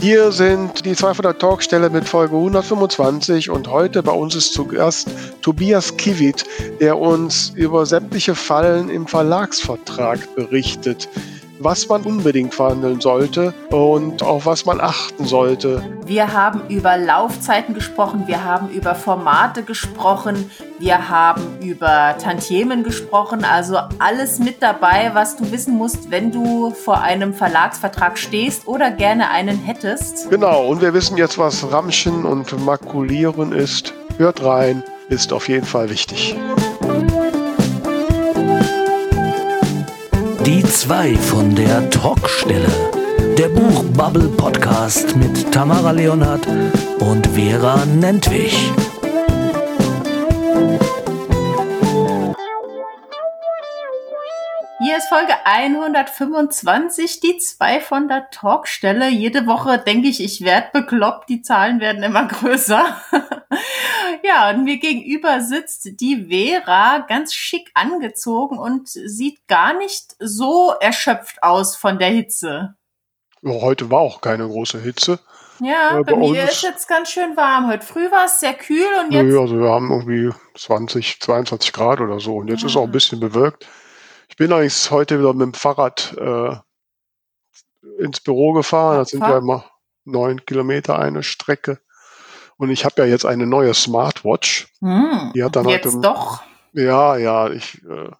Hier sind die zwei von der Talkstelle mit Folge 125 und heute bei uns ist zu Gast Tobias Kivit, der uns über sämtliche Fallen im Verlagsvertrag berichtet was man unbedingt verhandeln sollte und auf was man achten sollte. Wir haben über Laufzeiten gesprochen, wir haben über Formate gesprochen, wir haben über Tantiemen gesprochen, also alles mit dabei, was du wissen musst, wenn du vor einem Verlagsvertrag stehst oder gerne einen hättest. Genau, und wir wissen jetzt, was Ramschen und Makulieren ist. Hört rein, ist auf jeden Fall wichtig. Die zwei von der Talkstelle. Der Buchbubble Podcast mit Tamara Leonhardt und Vera Nentwich. Ist Folge 125, die zwei von der Talkstelle. Jede Woche denke ich, ich werde bekloppt, die Zahlen werden immer größer. ja, und mir gegenüber sitzt die Vera ganz schick angezogen und sieht gar nicht so erschöpft aus von der Hitze. heute war auch keine große Hitze. Ja, äh, bei, bei mir ist jetzt ganz schön warm. Heute früh war es sehr kühl und jetzt. Nö, also wir haben irgendwie 20, 22 Grad oder so und jetzt mhm. ist auch ein bisschen bewölkt. Ich bin eigentlich heute wieder mit dem Fahrrad äh, ins Büro gefahren. Das sind ja immer neun Kilometer eine Strecke. Und ich habe ja jetzt eine neue Smartwatch. Hm, die hat dann jetzt heute, doch. Ja, ja, ich, äh,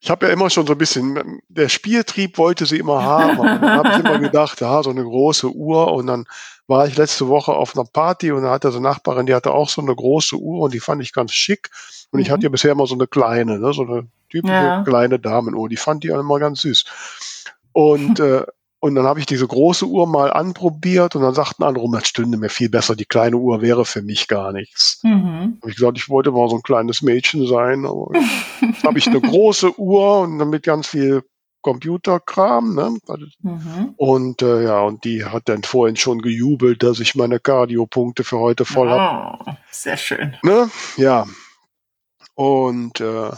ich habe ja immer schon so ein bisschen, der Spieltrieb wollte sie immer haben. Und dann habe ich immer gedacht, ja, so eine große Uhr. Und dann war ich letzte Woche auf einer Party und da hatte so eine Nachbarin, die hatte auch so eine große Uhr und die fand ich ganz schick. Und mhm. ich hatte ja bisher immer so eine kleine, ne, so eine typische ja. kleine Damenuhr. Die fand die immer ganz süß. Und äh, und dann habe ich diese große Uhr mal anprobiert und dann sagten andere, oh, das stünde mir viel besser, die kleine Uhr wäre für mich gar nichts. Mhm. Habe ich gesagt, ich wollte mal so ein kleines Mädchen sein, habe ich eine große Uhr und damit ganz viel Computerkram, ne? Mhm. Und äh, ja, und die hat dann vorhin schon gejubelt, dass ich meine Cardio-Punkte für heute voll oh, habe. Sehr schön. Ne? Ja. Und äh,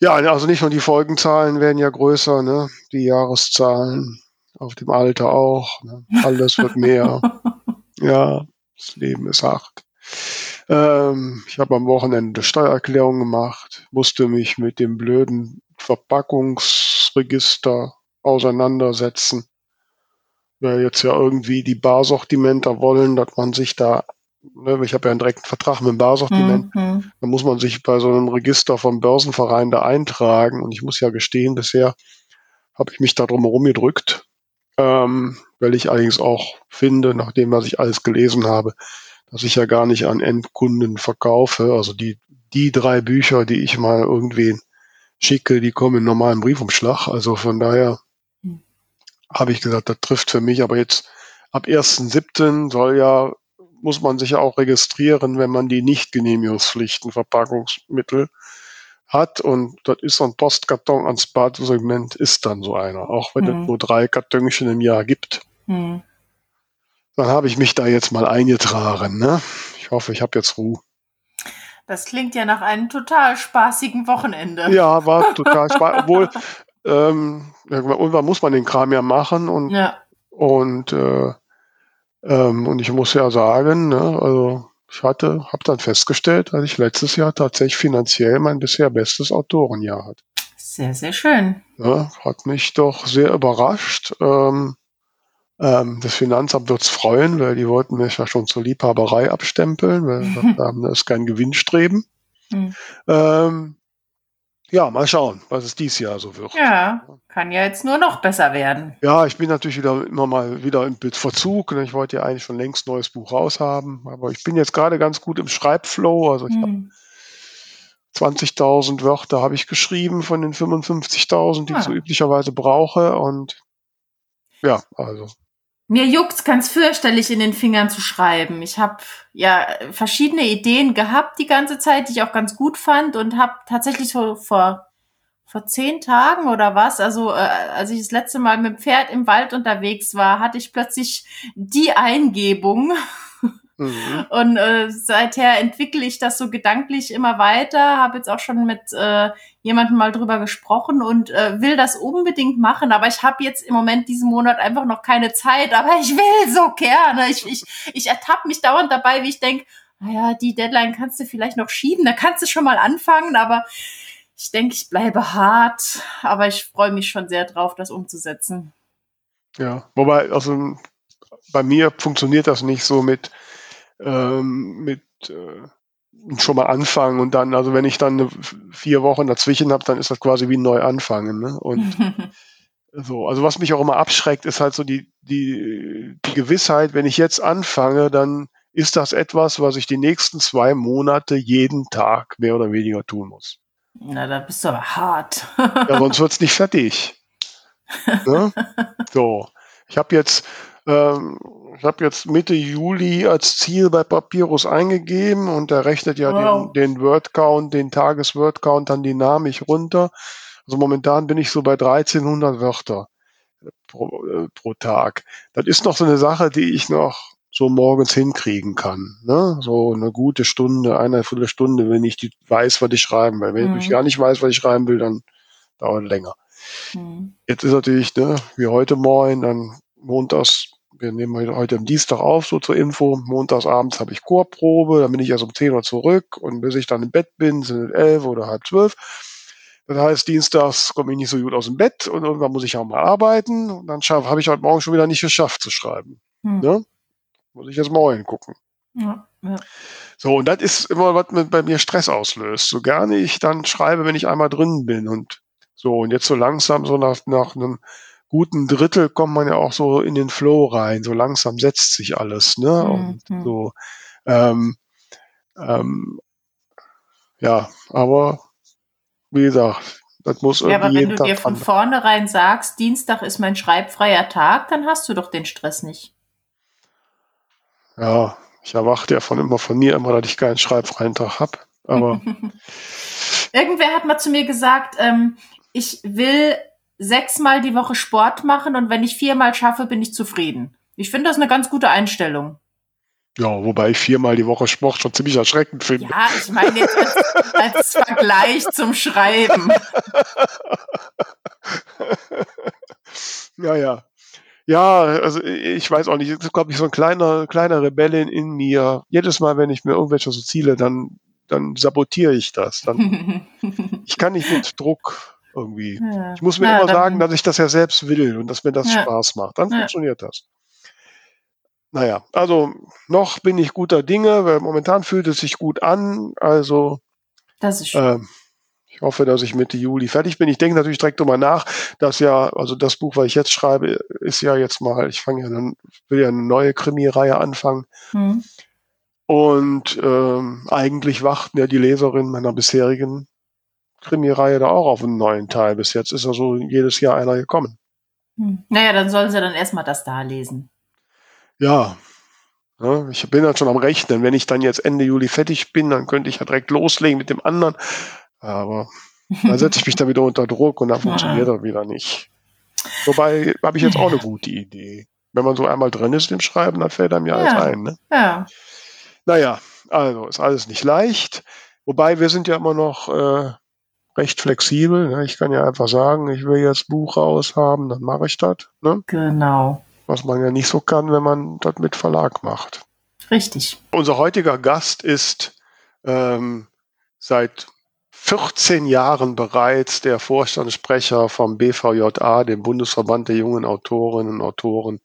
ja, also nicht nur die Folgenzahlen werden ja größer, ne? Die Jahreszahlen, auf dem Alter auch. Ne? Alles wird mehr. ja, das Leben ist hart. Ähm, ich habe am Wochenende Steuererklärung gemacht, musste mich mit dem blöden Verpackungsregister auseinandersetzen. Weil jetzt ja irgendwie die Barsortimenter wollen, dass man sich da ne, ich habe ja einen direkten Vertrag mit dem Barsortiment, mhm. da muss man sich bei so einem Register vom Börsenverein da eintragen. Und ich muss ja gestehen, bisher habe ich mich da drum herum gedrückt, ähm, weil ich allerdings auch finde, nachdem was ich alles gelesen habe, dass ich ja gar nicht an Endkunden verkaufe. Also die, die drei Bücher, die ich mal irgendwen schicke, die kommen in normalen Briefumschlag. Also von daher mhm. habe ich gesagt, das trifft für mich. Aber jetzt ab 1.7. soll ja muss man sich ja auch registrieren, wenn man die nicht genehmigungspflichten Verpackungsmittel hat. Und das ist so ein Postkarton ans Badsegment, ist dann so einer. Auch wenn mhm. es nur drei Kartönchen im Jahr gibt. Mhm. Dann habe ich mich da jetzt mal eingetragen. Ne? Ich hoffe, ich habe jetzt Ruhe. Das klingt ja nach einem total spaßigen Wochenende. Ja, war total spaßig. Obwohl, ähm, irgendwann muss man den Kram ja machen und, ja. und äh, ähm, und ich muss ja sagen, ne, also ich hatte, habe dann festgestellt, dass ich letztes Jahr tatsächlich finanziell mein bisher bestes Autorenjahr hatte. Sehr, sehr schön. Ja, hat mich doch sehr überrascht. Ähm, ähm, das Finanzamt wird es freuen, weil die wollten mich ja schon zur Liebhaberei abstempeln, weil mhm. haben, das ist kein Gewinnstreben. Mhm. Ähm, ja, mal schauen, was es dieses Jahr so wird. Ja, kann ja jetzt nur noch besser werden. Ja, ich bin natürlich wieder immer mal wieder im Verzug. Ne? Ich wollte ja eigentlich schon längst ein neues Buch raushaben, aber ich bin jetzt gerade ganz gut im Schreibflow. Also ich hm. habe 20.000 Wörter habe ich geschrieben von den 55.000, die ah. ich so üblicherweise brauche. Und ja, also mir juckt's ganz fürchterlich in den Fingern zu schreiben. Ich habe ja verschiedene Ideen gehabt die ganze Zeit, die ich auch ganz gut fand und habe tatsächlich so vor vor zehn Tagen oder was, also äh, als ich das letzte Mal mit dem Pferd im Wald unterwegs war, hatte ich plötzlich die Eingebung. Mhm. Und äh, seither entwickle ich das so gedanklich immer weiter, habe jetzt auch schon mit äh, jemandem mal drüber gesprochen und äh, will das unbedingt machen, aber ich habe jetzt im Moment diesen Monat einfach noch keine Zeit, aber ich will so gerne. Ich, ich, ich ertappe mich dauernd dabei, wie ich denke, naja, die Deadline kannst du vielleicht noch schieben, da kannst du schon mal anfangen, aber ich denke, ich bleibe hart, aber ich freue mich schon sehr drauf, das umzusetzen. Ja, wobei, also bei mir funktioniert das nicht so mit, ähm, mit äh, schon mal anfangen und dann, also wenn ich dann vier Wochen dazwischen habe, dann ist das quasi wie ein Neuanfangen. Ne? Und so, also was mich auch immer abschreckt, ist halt so die, die, die Gewissheit, wenn ich jetzt anfange, dann ist das etwas, was ich die nächsten zwei Monate jeden Tag mehr oder weniger tun muss. Na, da bist du aber hart. ja, sonst wird's nicht fertig. Ne? So, ich habe jetzt, ähm, ich habe jetzt Mitte Juli als Ziel bei Papyrus eingegeben und der rechnet ja wow. den, den Word-Count, den Tages-Word-Count dann dynamisch runter. Also momentan bin ich so bei 1300 Wörter pro, äh, pro Tag. Das ist noch so eine Sache, die ich noch so morgens hinkriegen kann. Ne? So eine gute Stunde, eine Viertelstunde, wenn ich die weiß, was ich schreiben will. Wenn mhm. ich gar nicht weiß, was ich schreiben will, dann dauert es länger. Mhm. Jetzt ist natürlich, ne, wie heute Morgen, dann montags, wir nehmen heute am Dienstag auf, so zur Info, montags abends habe ich Chorprobe, dann bin ich erst um 10 Uhr zurück und bis ich dann im Bett bin, sind es 11 oder halb 12. Das heißt, dienstags komme ich nicht so gut aus dem Bett und irgendwann muss ich auch mal arbeiten und dann habe ich heute Morgen schon wieder nicht geschafft zu schreiben. Mhm. Ne? Muss ich jetzt mal hingucken. Ja, ja. So, und das ist immer, was mit, bei mir Stress auslöst. So gerne ich dann schreibe, wenn ich einmal drin bin. Und so, und jetzt so langsam, so nach, nach einem guten Drittel kommt man ja auch so in den Flow rein. So langsam setzt sich alles, ne? Mhm. Und mhm. so, ähm, ähm, ja, aber wie gesagt, das muss irgendwie. Ja, aber wenn du dir von vornherein sagst, Dienstag ist mein schreibfreier Tag, dann hast du doch den Stress nicht. Ja, ich erwarte ja von immer von mir immer, dass ich keinen schreibfreien Tag habe. Aber irgendwer hat mal zu mir gesagt, ähm, ich will sechsmal die Woche Sport machen und wenn ich viermal schaffe, bin ich zufrieden. Ich finde das eine ganz gute Einstellung. Ja, wobei ich viermal die Woche Sport schon ziemlich erschreckend finde. Ja, ich meine jetzt als, als Vergleich zum Schreiben. ja, ja. Ja, also ich weiß auch nicht, das ist, glaube ich, so ein kleiner, kleiner Rebellin in mir. Jedes Mal, wenn ich mir irgendwelche so Ziele, dann, dann sabotiere ich das. Dann, ich kann nicht mit Druck irgendwie. Ja. Ich muss mir ja, immer sagen, dass ich das ja selbst will und dass mir das ja. Spaß macht. Dann funktioniert das. Naja, also noch bin ich guter Dinge, weil momentan fühlt es sich gut an. Also das ist schön. Äh, ich hoffe, dass ich Mitte Juli fertig bin. Ich denke natürlich direkt drüber nach, dass ja, also das Buch, was ich jetzt schreibe, ist ja jetzt mal, ich fange ja dann, will ja eine neue Krimireihe anfangen. Mhm. Und ähm, eigentlich warten ja die Leserinnen meiner bisherigen Krimireihe da auch auf einen neuen Teil. Bis jetzt ist ja so jedes Jahr einer gekommen. Hm. Naja, dann sollen sie dann erstmal das da lesen. Ja. ja. Ich bin halt schon am Rechnen. Wenn ich dann jetzt Ende Juli fertig bin, dann könnte ich ja direkt loslegen mit dem anderen. Aber da setze ich mich da wieder unter Druck und dann funktioniert das wieder nicht. Wobei habe ich jetzt auch eine gute Idee. Wenn man so einmal drin ist im Schreiben, dann fällt einem ja, alles ein. Ne? Ja. Naja, also ist alles nicht leicht. Wobei wir sind ja immer noch äh, recht flexibel. Ne? Ich kann ja einfach sagen, ich will jetzt Buch raus haben, dann mache ich das. Ne? Genau. Was man ja nicht so kann, wenn man das mit Verlag macht. Richtig. Unser heutiger Gast ist ähm, seit 14 Jahren bereits der Vorstandssprecher vom BVJA, dem Bundesverband der jungen Autorinnen und Autoren.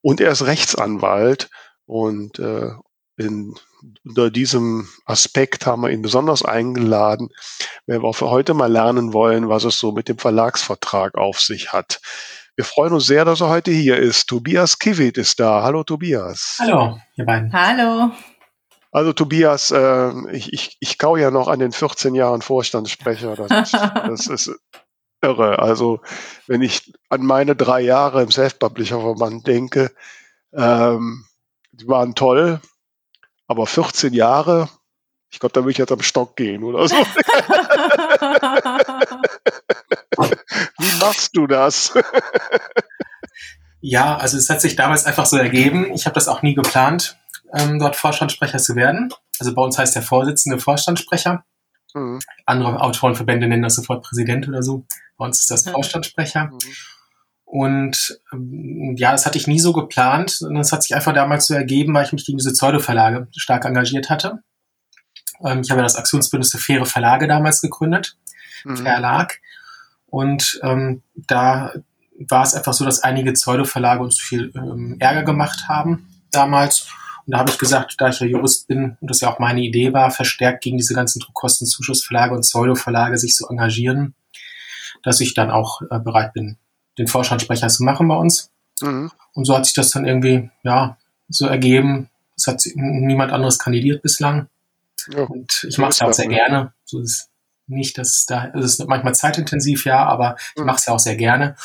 Und er ist Rechtsanwalt. Und äh, in, unter diesem Aspekt haben wir ihn besonders eingeladen, weil wir für heute mal lernen wollen, was es so mit dem Verlagsvertrag auf sich hat. Wir freuen uns sehr, dass er heute hier ist. Tobias Kivit ist da. Hallo Tobias. Hallo, ihr beiden. Hallo. Also Tobias, äh, ich, ich, ich kau ja noch an den 14 Jahren Vorstandssprecher. Das ist, das ist irre. Also wenn ich an meine drei Jahre im Self-Publisher-Verband denke, ähm, die waren toll, aber 14 Jahre, ich glaube, da würde ich jetzt am Stock gehen oder so. Wie machst du das? ja, also es hat sich damals einfach so ergeben. Ich habe das auch nie geplant ähm, dort Vorstandssprecher zu werden. Also bei uns heißt der Vorsitzende Vorstandssprecher. Mhm. Andere Autorenverbände nennen das sofort Präsident oder so. Bei uns ist das Vorstandssprecher. Mhm. Und ähm, ja, das hatte ich nie so geplant, sondern es hat sich einfach damals so ergeben, weil ich mich gegen diese Pseudo-Verlage stark engagiert hatte. Ähm, ich habe ja das Aktionsbündnis für faire Verlage damals gegründet, mhm. Verlag. Und ähm, da war es einfach so, dass einige Pseudo-Verlage uns viel ähm, Ärger gemacht haben damals. Und da habe ich gesagt, da ich ja Jurist bin und das ja auch meine Idee war, verstärkt gegen diese ganzen Druckkostenzuschussverlage und Pseudo-Verlage sich zu engagieren, dass ich dann auch äh, bereit bin, den Vorstandssprecher zu machen bei uns. Mhm. Und so hat sich das dann irgendwie, ja, so ergeben. Es hat niemand anderes kandidiert bislang. Ja, und ich mache es ja auch sehr ne? gerne. So ist nicht, dass da, es ist manchmal zeitintensiv, ja, aber ich mhm. mache es ja auch sehr gerne.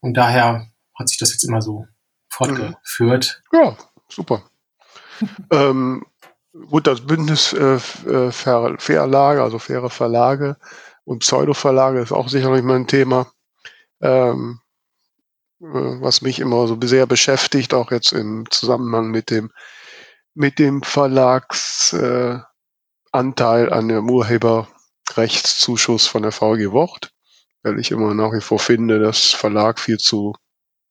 Und daher hat sich das jetzt immer so fortgeführt. Mhm. Ja, super. ähm, gut, das Bündnis äh, äh Verlage, also faire Verlage und Pseudo-Verlage ist auch sicherlich mal ein Thema ähm, äh, was mich immer so sehr beschäftigt, auch jetzt im Zusammenhang mit dem mit dem Verlagsanteil äh, an dem Urheberrechtszuschuss von der VG Wort, weil ich immer nach wie vor finde, dass Verlag viel zu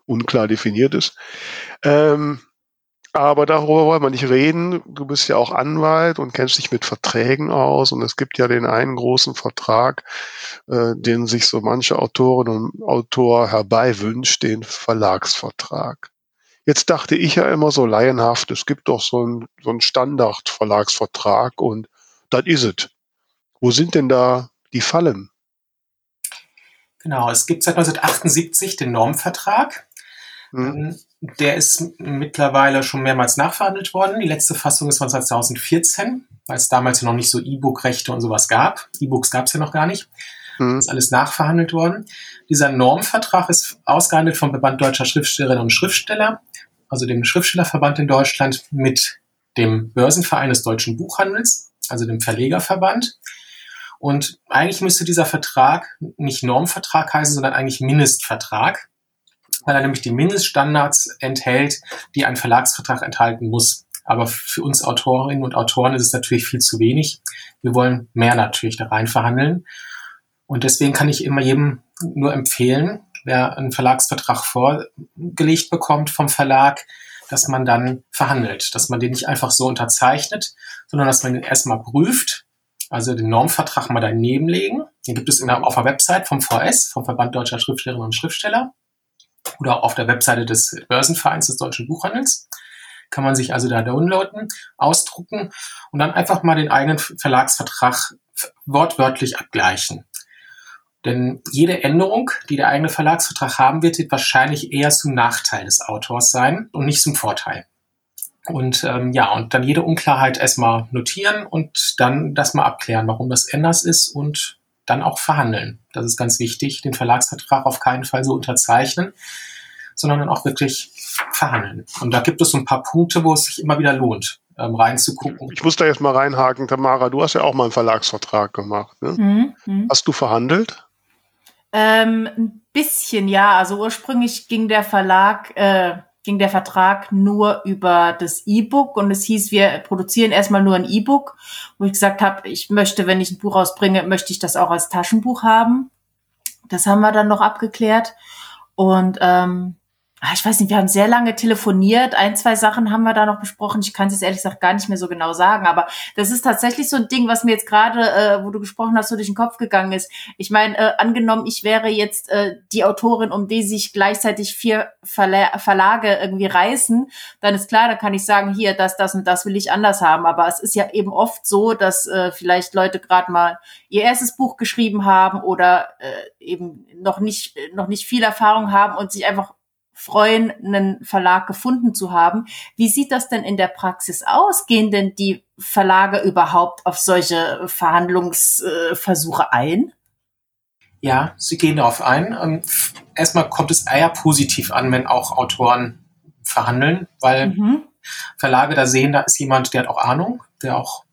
unklar definiert ist. Ähm, aber darüber wollen wir nicht reden. Du bist ja auch Anwalt und kennst dich mit Verträgen aus. Und es gibt ja den einen großen Vertrag, äh, den sich so manche Autorin und Autor herbeiwünscht, den Verlagsvertrag. Jetzt dachte ich ja immer so laienhaft, es gibt doch so einen so einen Standard-Verlagsvertrag und das is ist es. Wo sind denn da die Fallen? Genau, es gibt seit 1978 den Normvertrag. Hm. Der ist mittlerweile schon mehrmals nachverhandelt worden. Die letzte Fassung ist von 2014, weil es damals ja noch nicht so E-Book-Rechte und sowas gab. E-Books gab es ja noch gar nicht. Mhm. Ist alles nachverhandelt worden. Dieser Normvertrag ist ausgehandelt vom Verband Deutscher Schriftstellerinnen und Schriftsteller, also dem Schriftstellerverband in Deutschland mit dem Börsenverein des deutschen Buchhandels, also dem Verlegerverband. Und eigentlich müsste dieser Vertrag nicht Normvertrag heißen, sondern eigentlich Mindestvertrag weil er nämlich die Mindeststandards enthält, die ein Verlagsvertrag enthalten muss. Aber für uns Autorinnen und Autoren ist es natürlich viel zu wenig. Wir wollen mehr natürlich da rein verhandeln. Und deswegen kann ich immer jedem nur empfehlen, wer einen Verlagsvertrag vorgelegt bekommt vom Verlag, dass man dann verhandelt, dass man den nicht einfach so unterzeichnet, sondern dass man den erstmal prüft, also den Normvertrag mal daneben legen. Den gibt es auf der Website vom VS, vom Verband Deutscher Schriftstellerinnen und Schriftsteller oder auf der Webseite des Börsenvereins des Deutschen Buchhandels. Kann man sich also da downloaden, ausdrucken und dann einfach mal den eigenen Verlagsvertrag wortwörtlich abgleichen. Denn jede Änderung, die der eigene Verlagsvertrag haben wird, wird wahrscheinlich eher zum Nachteil des Autors sein und nicht zum Vorteil. Und ähm, ja, und dann jede Unklarheit erstmal notieren und dann das mal abklären, warum das anders ist und dann auch verhandeln. Das ist ganz wichtig, den Verlagsvertrag auf keinen Fall so unterzeichnen, sondern dann auch wirklich verhandeln. Und da gibt es so ein paar Punkte, wo es sich immer wieder lohnt, ähm, reinzugucken. Ich muss da jetzt mal reinhaken, Tamara, du hast ja auch mal einen Verlagsvertrag gemacht. Ne? Mhm, mhm. Hast du verhandelt? Ähm, ein bisschen, ja. Also ursprünglich ging der Verlag äh, ging der Vertrag nur über das E-Book und es hieß, wir produzieren erstmal nur ein E-Book, wo ich gesagt habe, ich möchte, wenn ich ein Buch rausbringe, möchte ich das auch als Taschenbuch haben. Das haben wir dann noch abgeklärt. Und ähm, ich weiß nicht, wir haben sehr lange telefoniert. Ein, zwei Sachen haben wir da noch besprochen. Ich kann es jetzt ehrlich gesagt gar nicht mehr so genau sagen, aber das ist tatsächlich so ein Ding, was mir jetzt gerade, äh, wo du gesprochen hast, so durch den Kopf gegangen ist. Ich meine, äh, angenommen, ich wäre jetzt äh, die Autorin, um die sich gleichzeitig vier Verla Verlage irgendwie reißen, dann ist klar, da kann ich sagen, hier, das, das und das will ich anders haben. Aber es ist ja eben oft so, dass äh, vielleicht Leute gerade mal ihr erstes Buch geschrieben haben oder äh, eben noch nicht, noch nicht viel Erfahrung haben und sich einfach freuen, einen Verlag gefunden zu haben. Wie sieht das denn in der Praxis aus? Gehen denn die Verlage überhaupt auf solche Verhandlungsversuche ein? Ja, sie gehen darauf ein. Ähm, erstmal kommt es eher positiv an, wenn auch Autoren verhandeln, weil mhm. Verlage da sehen, da ist jemand, der hat auch Ahnung, der auch,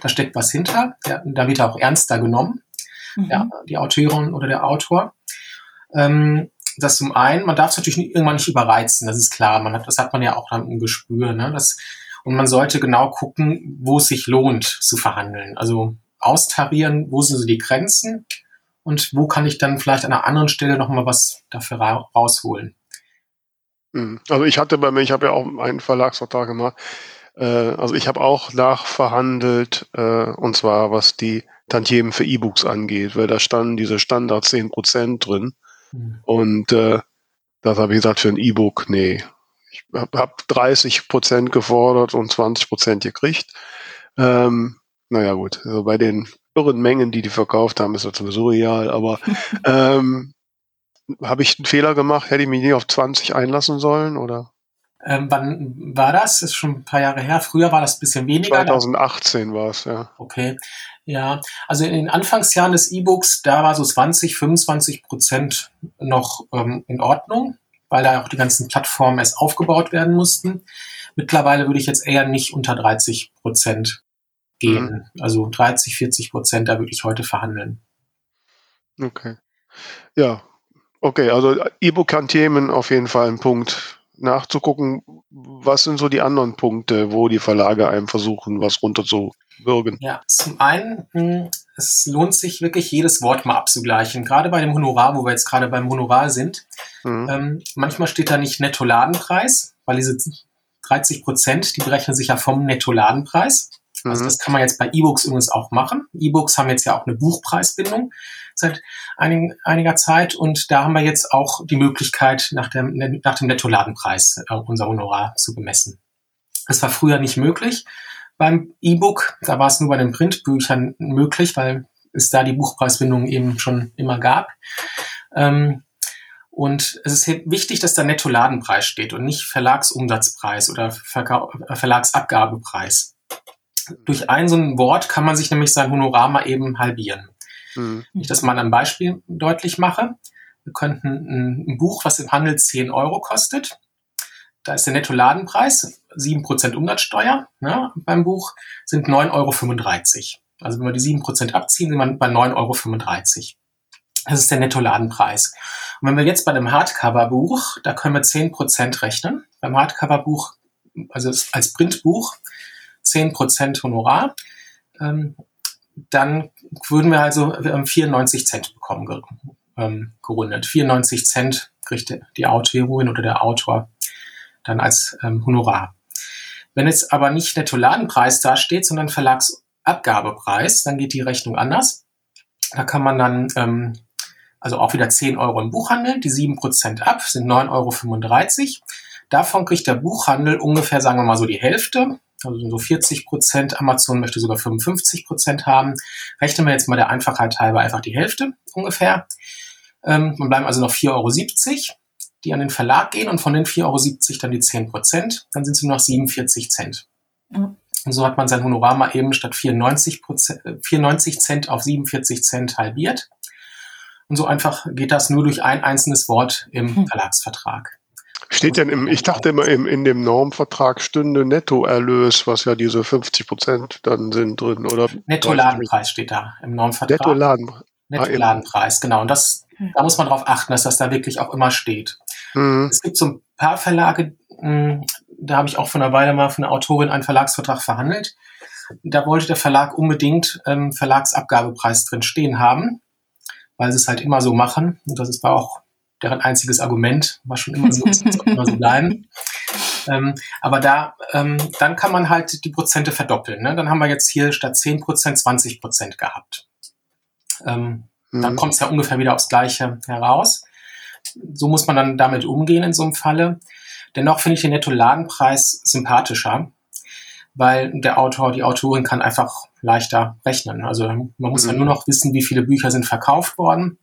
da steckt was hinter, der, da wird er auch ernster genommen, mhm. der, die Autorin oder der Autor. Ähm, das zum einen, man darf es natürlich irgendwann nicht überreizen, das ist klar. Man hat, das hat man ja auch dann im Gespür. Ne? Das, und man sollte genau gucken, wo es sich lohnt zu verhandeln. Also austarieren, wo sind so die Grenzen und wo kann ich dann vielleicht an einer anderen Stelle nochmal was dafür ra rausholen. Hm. Also ich hatte bei mir, ich habe ja auch einen Verlagsvertrag gemacht, äh, also ich habe auch nachverhandelt, äh, und zwar was die Tantiemen für E-Books angeht, weil da standen diese Standard 10% drin. Mhm. Und äh, das habe ich gesagt, für ein E-Book, nee. Ich habe hab 30 Prozent gefordert und 20 Prozent gekriegt. Ähm, naja gut, also bei den irren Mengen, die die verkauft haben, ist das sowieso real. Aber ähm, habe ich einen Fehler gemacht? Hätte ich mich nicht auf 20 einlassen sollen? oder? Ähm, wann war das? Ist schon ein paar Jahre her. Früher war das ein bisschen weniger. 2018 war es, ja. Okay. Ja, also in den Anfangsjahren des E-Books, da war so 20, 25 Prozent noch ähm, in Ordnung, weil da auch die ganzen Plattformen erst aufgebaut werden mussten. Mittlerweile würde ich jetzt eher nicht unter 30 Prozent gehen. Mhm. Also 30, 40 Prozent, da würde ich heute verhandeln. Okay. Ja, okay, also E-Book-Themen auf jeden Fall ein Punkt nachzugucken, was sind so die anderen Punkte, wo die Verlage einem versuchen, was runterzubürgen. Ja, zum einen, hm, es lohnt sich wirklich jedes Wort mal abzugleichen. Gerade bei dem Honorar, wo wir jetzt gerade beim Honorar sind. Mhm. Ähm, manchmal steht da nicht Netto-Ladenpreis, weil diese 30 Prozent, die berechnen sich ja vom Netto-Ladenpreis. Also mhm. das kann man jetzt bei E-Books übrigens auch machen. E-Books haben jetzt ja auch eine Buchpreisbindung seit einigen, einiger Zeit und da haben wir jetzt auch die Möglichkeit, nach dem, nach dem Nettoladenpreis äh, unser Honorar zu bemessen. Das war früher nicht möglich beim E-Book. Da war es nur bei den Printbüchern möglich, weil es da die Buchpreisbindung eben schon immer gab. Ähm, und es ist wichtig, dass da Nettoladenpreis steht und nicht Verlagsumsatzpreis oder Verka Verlagsabgabepreis. Durch ein so ein Wort kann man sich nämlich sein Honorar mal eben halbieren. Mhm. Wenn ich das mal einem Beispiel deutlich mache. Wir könnten ein, Buch, was im Handel 10 Euro kostet. Da ist der Nettoladenpreis 7% Umsatzsteuer ne, beim Buch, sind 9,35 Euro. Also wenn wir die 7% abziehen, sind wir bei 9,35 Euro. Das ist der Nettoladenpreis. Und wenn wir jetzt bei dem Hardcover-Buch, da können wir 10% rechnen. Beim Hardcover-Buch, also als Printbuch, 10% Honorar, ähm, dann würden wir also 94 Cent bekommen, ähm, gerundet. 94 Cent kriegt die Autorin oder der Autor dann als ähm, Honorar. Wenn jetzt aber nicht Nettoladenpreis dasteht, sondern Verlagsabgabepreis, dann geht die Rechnung anders. Da kann man dann ähm, also auch wieder 10 Euro im Buchhandel, die 7% ab, sind 9,35 Euro. Davon kriegt der Buchhandel ungefähr, sagen wir mal so, die Hälfte, also so 40 Prozent. Amazon möchte sogar 55 Prozent haben. Rechnen wir jetzt mal der Einfachheit halber einfach die Hälfte ungefähr. Ähm, dann bleiben also noch 4,70 Euro, die an den Verlag gehen und von den 4,70 Euro dann die 10 Prozent. Dann sind es nur noch 47 Cent. Mhm. Und so hat man sein Honorar mal eben statt 94, Prozent, 94 Cent auf 47 Cent halbiert. Und so einfach geht das nur durch ein einzelnes Wort im hm. Verlagsvertrag. Steht denn im, ich dachte immer, im, in dem Normvertrag stünde Nettoerlös, was ja diese 50 Prozent dann sind drin, oder? Nettoladenpreis steht da im Normvertrag. Nettoladenpreis. Nettoladenpreis, genau. Und das, da muss man darauf achten, dass das da wirklich auch immer steht. Mhm. Es gibt so ein paar Verlage, hm, da habe ich auch von einer Weile mal von einer Autorin einen Verlagsvertrag verhandelt. Da wollte der Verlag unbedingt ähm, Verlagsabgabepreis drin stehen haben, weil sie es halt immer so machen. Und das ist auch deren einziges Argument, war schon immer so, ist auch immer so bleiben. Ähm, aber da, ähm, dann kann man halt die Prozente verdoppeln. Ne? Dann haben wir jetzt hier statt 10 Prozent 20 Prozent gehabt. Ähm, mhm. Dann kommt es ja ungefähr wieder aufs Gleiche heraus. So muss man dann damit umgehen in so einem Falle. Dennoch finde ich den Netto-Ladenpreis sympathischer, weil der Autor, die Autorin kann einfach leichter rechnen. Also man muss mhm. ja nur noch wissen, wie viele Bücher sind verkauft worden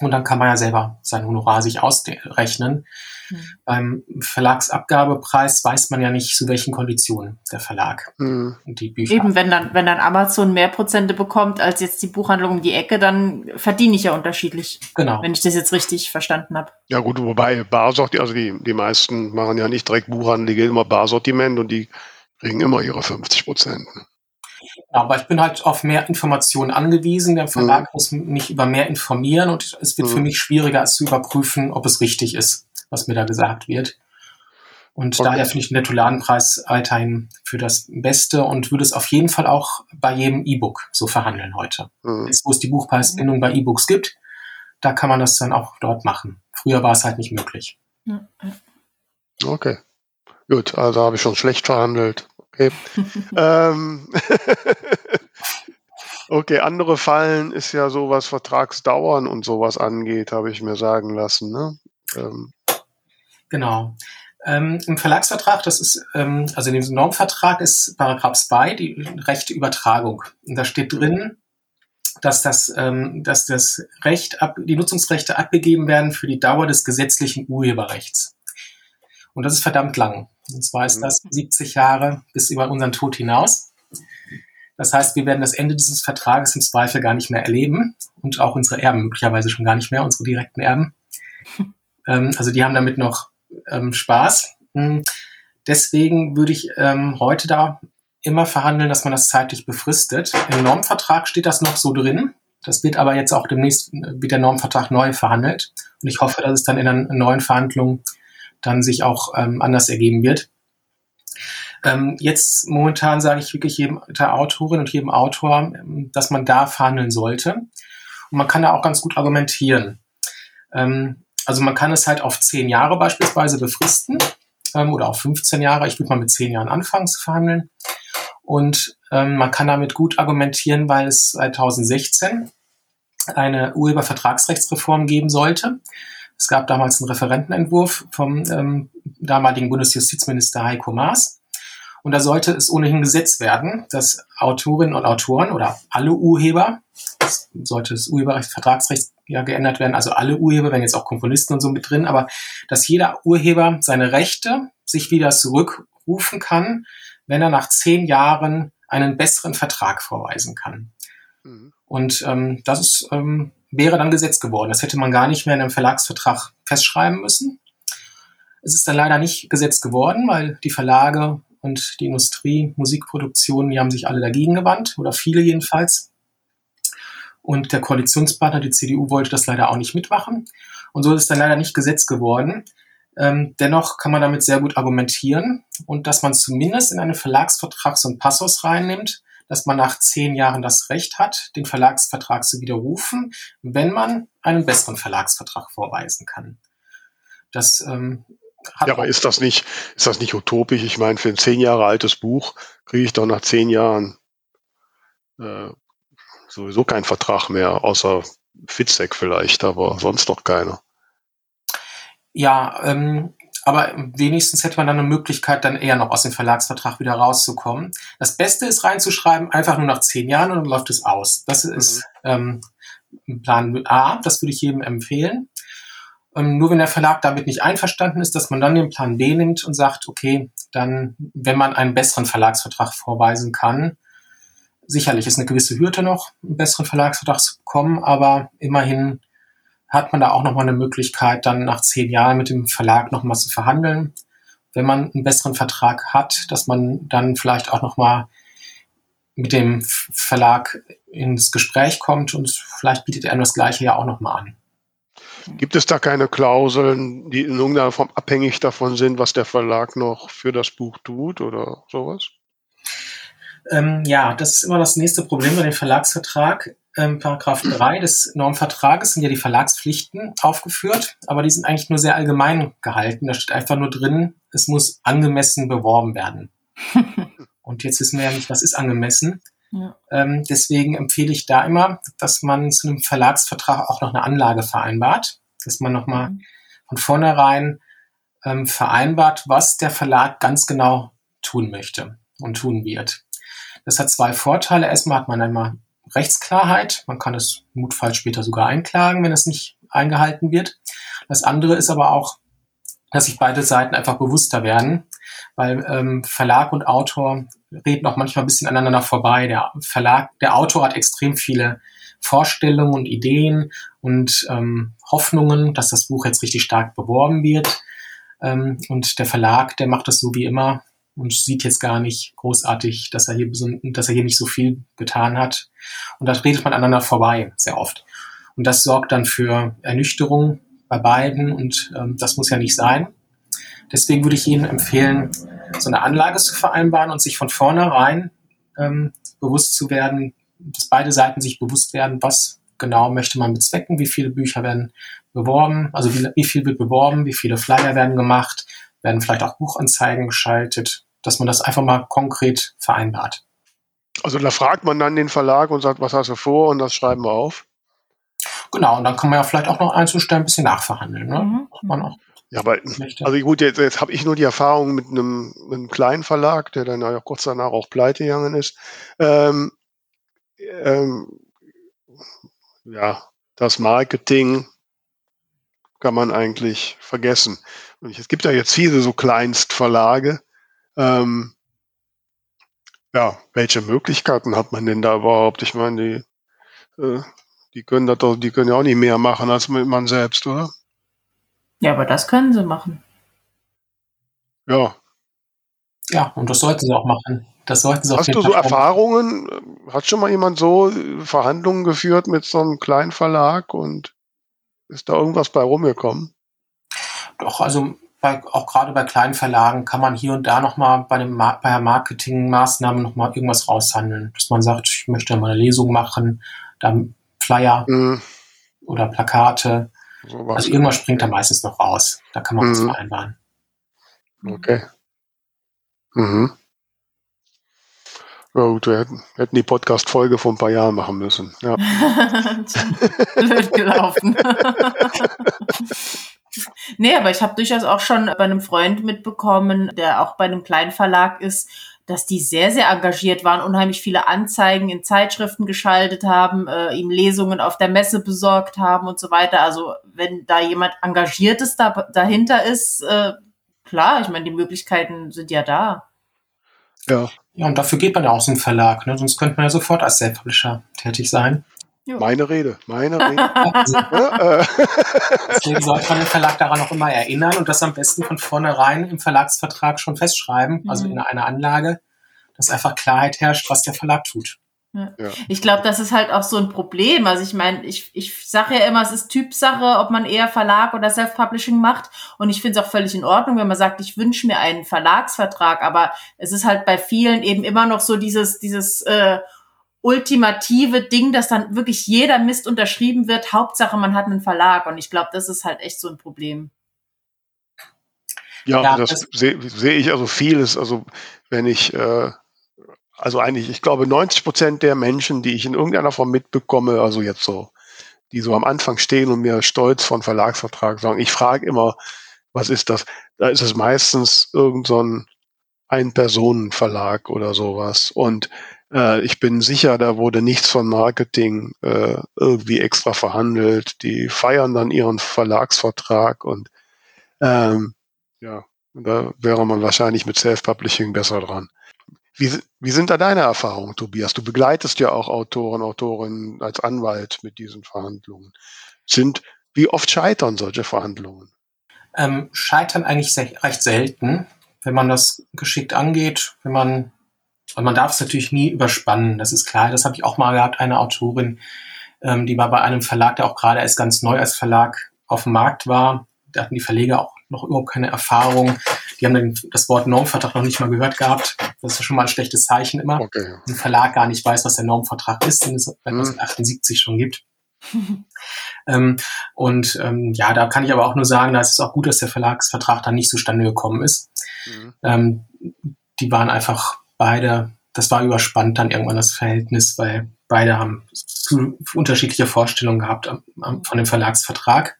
und dann kann man ja selber sein Honorar sich ausrechnen. Mhm. Beim Verlagsabgabepreis weiß man ja nicht, zu welchen Konditionen der Verlag mhm. die Bücher. Eben, wenn dann, wenn dann Amazon mehr Prozente bekommt als jetzt die Buchhandlung um die Ecke, dann verdiene ich ja unterschiedlich. Genau. Wenn ich das jetzt richtig verstanden habe. Ja gut, wobei Barsortiment, also die, die meisten machen ja nicht direkt Buchhandel, die gehen immer Barsortiment und die kriegen immer ihre 50 Prozent. Aber ich bin halt auf mehr Informationen angewiesen. Der Verlag mhm. muss mich über mehr informieren und es wird mhm. für mich schwieriger, es zu überprüfen, ob es richtig ist, was mir da gesagt wird. Und okay. daher finde ich den Nettoladenpreis weiterhin für das Beste und würde es auf jeden Fall auch bei jedem E-Book so verhandeln heute. Mhm. Jetzt, wo es die Buchpreisbindung bei E-Books gibt, da kann man das dann auch dort machen. Früher war es halt nicht möglich. Okay. Gut, also habe ich schon schlecht verhandelt. Okay. ähm, okay, andere Fallen ist ja so, was Vertragsdauern und sowas angeht, habe ich mir sagen lassen. Ne? Ähm. Genau. Ähm, Im Verlagsvertrag, das ist, ähm, also in dem Normvertrag ist Paragraph 2 die rechte Übertragung. Und da steht drin, dass das, ähm, dass das Recht ab, die Nutzungsrechte abgegeben werden für die Dauer des gesetzlichen Urheberrechts. Und das ist verdammt lang. Und zwar ist das 70 Jahre bis über unseren Tod hinaus. Das heißt, wir werden das Ende dieses Vertrages im Zweifel gar nicht mehr erleben und auch unsere Erben möglicherweise schon gar nicht mehr, unsere direkten Erben. Ähm, also die haben damit noch ähm, Spaß. Hm. Deswegen würde ich ähm, heute da immer verhandeln, dass man das zeitlich befristet. Im Normvertrag steht das noch so drin. Das wird aber jetzt auch demnächst wird der Normvertrag neu verhandelt. Und ich hoffe, dass es dann in einer neuen Verhandlung dann sich auch ähm, anders ergeben wird. Ähm, jetzt momentan sage ich wirklich jedem der Autorin und jedem Autor, ähm, dass man da verhandeln sollte. Und man kann da auch ganz gut argumentieren. Ähm, also man kann es halt auf zehn Jahre beispielsweise befristen ähm, oder auf 15 Jahre. Ich würde mal mit zehn Jahren anfangen zu verhandeln. Und ähm, man kann damit gut argumentieren, weil es 2016 eine Urhebervertragsrechtsreform geben sollte. Es gab damals einen Referentenentwurf vom ähm, damaligen Bundesjustizminister Heiko Maas. Und da sollte es ohnehin gesetzt werden, dass Autorinnen und Autoren oder alle Urheber, das sollte das Urhebervertragsrecht ja geändert werden, also alle Urheber, wenn jetzt auch Komponisten und so mit drin, aber dass jeder Urheber seine Rechte sich wieder zurückrufen kann, wenn er nach zehn Jahren einen besseren Vertrag vorweisen kann. Mhm. Und ähm, das ist, ähm, wäre dann Gesetz geworden. Das hätte man gar nicht mehr in einem Verlagsvertrag festschreiben müssen. Es ist dann leider nicht Gesetz geworden, weil die Verlage und die Industrie, Musikproduktionen, die haben sich alle dagegen gewandt, oder viele jedenfalls. Und der Koalitionspartner, die CDU, wollte das leider auch nicht mitmachen. Und so ist es dann leider nicht Gesetz geworden. Ähm, dennoch kann man damit sehr gut argumentieren und dass man zumindest in einen Verlagsvertrag so einen Passus reinnimmt, dass man nach zehn Jahren das Recht hat, den Verlagsvertrag zu widerrufen, wenn man einen besseren Verlagsvertrag vorweisen kann. Das ähm, hat ja, aber ist das nicht, ist das nicht utopisch? Ich meine, für ein zehn Jahre altes Buch kriege ich doch nach zehn Jahren äh, sowieso keinen Vertrag mehr, außer Fitzek vielleicht, aber sonst doch keiner. Ja, ähm, aber wenigstens hätte man dann eine Möglichkeit, dann eher noch aus dem Verlagsvertrag wieder rauszukommen. Das Beste ist reinzuschreiben, einfach nur nach zehn Jahren und dann läuft es aus. Das ist mhm. ähm, Plan A, das würde ich jedem empfehlen. Ähm, nur wenn der Verlag damit nicht einverstanden ist, dass man dann den Plan B nimmt und sagt, okay, dann, wenn man einen besseren Verlagsvertrag vorweisen kann, Sicherlich ist eine gewisse Hürde noch, einen besseren Verlagsvertrag zu bekommen, aber immerhin hat man da auch nochmal eine Möglichkeit, dann nach zehn Jahren mit dem Verlag nochmal zu verhandeln. Wenn man einen besseren Vertrag hat, dass man dann vielleicht auch nochmal mit dem Verlag ins Gespräch kommt und vielleicht bietet er das Gleiche ja auch nochmal an. Gibt es da keine Klauseln, die in irgendeiner Form abhängig davon sind, was der Verlag noch für das Buch tut oder sowas? Ähm, ja, das ist immer das nächste Problem bei dem Verlagsvertrag. Ähm, Paragraph 3 des Normvertrages sind ja die Verlagspflichten aufgeführt, aber die sind eigentlich nur sehr allgemein gehalten. Da steht einfach nur drin, es muss angemessen beworben werden. Und jetzt wissen wir ja nicht, was ist angemessen. Ja. Ähm, deswegen empfehle ich da immer, dass man zu einem Verlagsvertrag auch noch eine Anlage vereinbart, dass man nochmal mhm. von vornherein ähm, vereinbart, was der Verlag ganz genau tun möchte und tun wird. Das hat zwei Vorteile. Erstmal hat man einmal Rechtsklarheit. Man kann es notfalls später sogar einklagen, wenn es nicht eingehalten wird. Das andere ist aber auch, dass sich beide Seiten einfach bewusster werden, weil ähm, Verlag und Autor reden auch manchmal ein bisschen aneinander vorbei. Der Verlag, der Autor hat extrem viele Vorstellungen und Ideen und ähm, Hoffnungen, dass das Buch jetzt richtig stark beworben wird. Ähm, und der Verlag, der macht das so wie immer, und sieht jetzt gar nicht großartig, dass er hier, dass er hier nicht so viel getan hat. Und da redet man aneinander vorbei, sehr oft. Und das sorgt dann für Ernüchterung bei beiden und ähm, das muss ja nicht sein. Deswegen würde ich Ihnen empfehlen, so eine Anlage zu vereinbaren und sich von vornherein ähm, bewusst zu werden, dass beide Seiten sich bewusst werden, was genau möchte man bezwecken, wie viele Bücher werden beworben, also wie, wie viel wird beworben, wie viele Flyer werden gemacht, werden vielleicht auch Buchanzeigen geschaltet, dass man das einfach mal konkret vereinbart. Also da fragt man dann den Verlag und sagt, was hast du vor und das schreiben wir auf. Genau, und dann kann man ja vielleicht auch noch einzustellen, ein bisschen nachverhandeln. Ne? Mhm. Man auch ja, aber also gut, jetzt, jetzt habe ich nur die Erfahrung mit einem, mit einem kleinen Verlag, der dann ja kurz danach auch pleite gegangen ist. Ähm, ähm, ja, das Marketing kann man eigentlich vergessen. Und es gibt ja jetzt viele so Kleinstverlage. Ähm, ja, welche Möglichkeiten hat man denn da überhaupt? Ich meine, die, äh, die können das doch, die können ja auch nicht mehr machen als man selbst, oder? Ja, aber das können sie machen. Ja. Ja, und das sollten sie auch machen. Das sollten sie Hast du so Erfahrungen? Hat schon mal jemand so Verhandlungen geführt mit so einem kleinen Verlag und ist da irgendwas bei rumgekommen? Doch, also bei, auch gerade bei kleinen Verlagen kann man hier und da nochmal bei, dem, bei der Marketingmaßnahmen nochmal irgendwas raushandeln. Dass man sagt, ich möchte mal eine Lesung machen, dann Flyer mhm. oder Plakate. So also irgendwas springt da meistens noch raus. Da kann man mhm. was vereinbaren. Okay. Mhm. Ja, gut, wir hätten, hätten die Podcast-Folge vor ein paar Jahren machen müssen. Ja. Blöd gelaufen. nee, aber ich habe durchaus auch schon bei einem Freund mitbekommen, der auch bei einem kleinen Verlag ist, dass die sehr, sehr engagiert waren, unheimlich viele Anzeigen in Zeitschriften geschaltet haben, äh, ihm Lesungen auf der Messe besorgt haben und so weiter. Also wenn da jemand Engagiertes da, dahinter ist, äh, klar, ich meine, die Möglichkeiten sind ja da. Ja. Ja, und dafür geht man ja auch so einen Verlag, ne? sonst könnte man ja sofort als Self-Publisher tätig sein. Jo. Meine Rede, meine Rede. Deswegen sollte man den Verlag daran auch immer erinnern und das am besten von vornherein im Verlagsvertrag schon festschreiben, also mhm. in einer Anlage, dass einfach Klarheit herrscht, was der Verlag tut. Ja. Ich glaube, das ist halt auch so ein Problem. Also ich meine, ich, ich sage ja immer, es ist Typsache, ob man eher Verlag oder Self-Publishing macht. Und ich finde es auch völlig in Ordnung, wenn man sagt, ich wünsche mir einen Verlagsvertrag. Aber es ist halt bei vielen eben immer noch so dieses, dieses äh, ultimative Ding, dass dann wirklich jeder Mist unterschrieben wird. Hauptsache, man hat einen Verlag. Und ich glaube, das ist halt echt so ein Problem. Ja, ja das sehe seh ich also vieles. Also wenn ich, äh, also eigentlich, ich glaube, 90 Prozent der Menschen, die ich in irgendeiner Form mitbekomme, also jetzt so, die so am Anfang stehen und mir stolz von Verlagsvertrag sagen, ich frage immer, was ist das? Da ist es meistens irgend so ein Ein-Personen-Verlag oder sowas. Und äh, ich bin sicher, da wurde nichts von Marketing äh, irgendwie extra verhandelt. Die feiern dann ihren Verlagsvertrag und ähm, ja, da wäre man wahrscheinlich mit Self-Publishing besser dran. Wie, wie sind da deine Erfahrungen, Tobias? Du begleitest ja auch Autoren, Autorinnen als Anwalt mit diesen Verhandlungen. Sind, wie oft scheitern solche Verhandlungen? Ähm, scheitern eigentlich recht selten, wenn man das geschickt angeht, wenn man und man darf es natürlich nie überspannen, das ist klar. Das habe ich auch mal gehabt, eine Autorin, ähm, die war bei einem Verlag, der auch gerade erst ganz neu als Verlag auf dem Markt war. Da hatten die Verleger auch noch überhaupt keine Erfahrung. Die haben dann das Wort Normvertrag noch nicht mal gehört gehabt. Das ist schon mal ein schlechtes Zeichen immer. Okay. Ein Verlag gar nicht weiß, was der Normvertrag ist, den es 1978 mhm. schon gibt. ähm, und ähm, ja, da kann ich aber auch nur sagen, da ist es auch gut, dass der Verlagsvertrag dann nicht zustande gekommen ist. Mhm. Ähm, die waren einfach beide, das war überspannt dann irgendwann das Verhältnis, weil beide haben unterschiedliche Vorstellungen gehabt von dem Verlagsvertrag.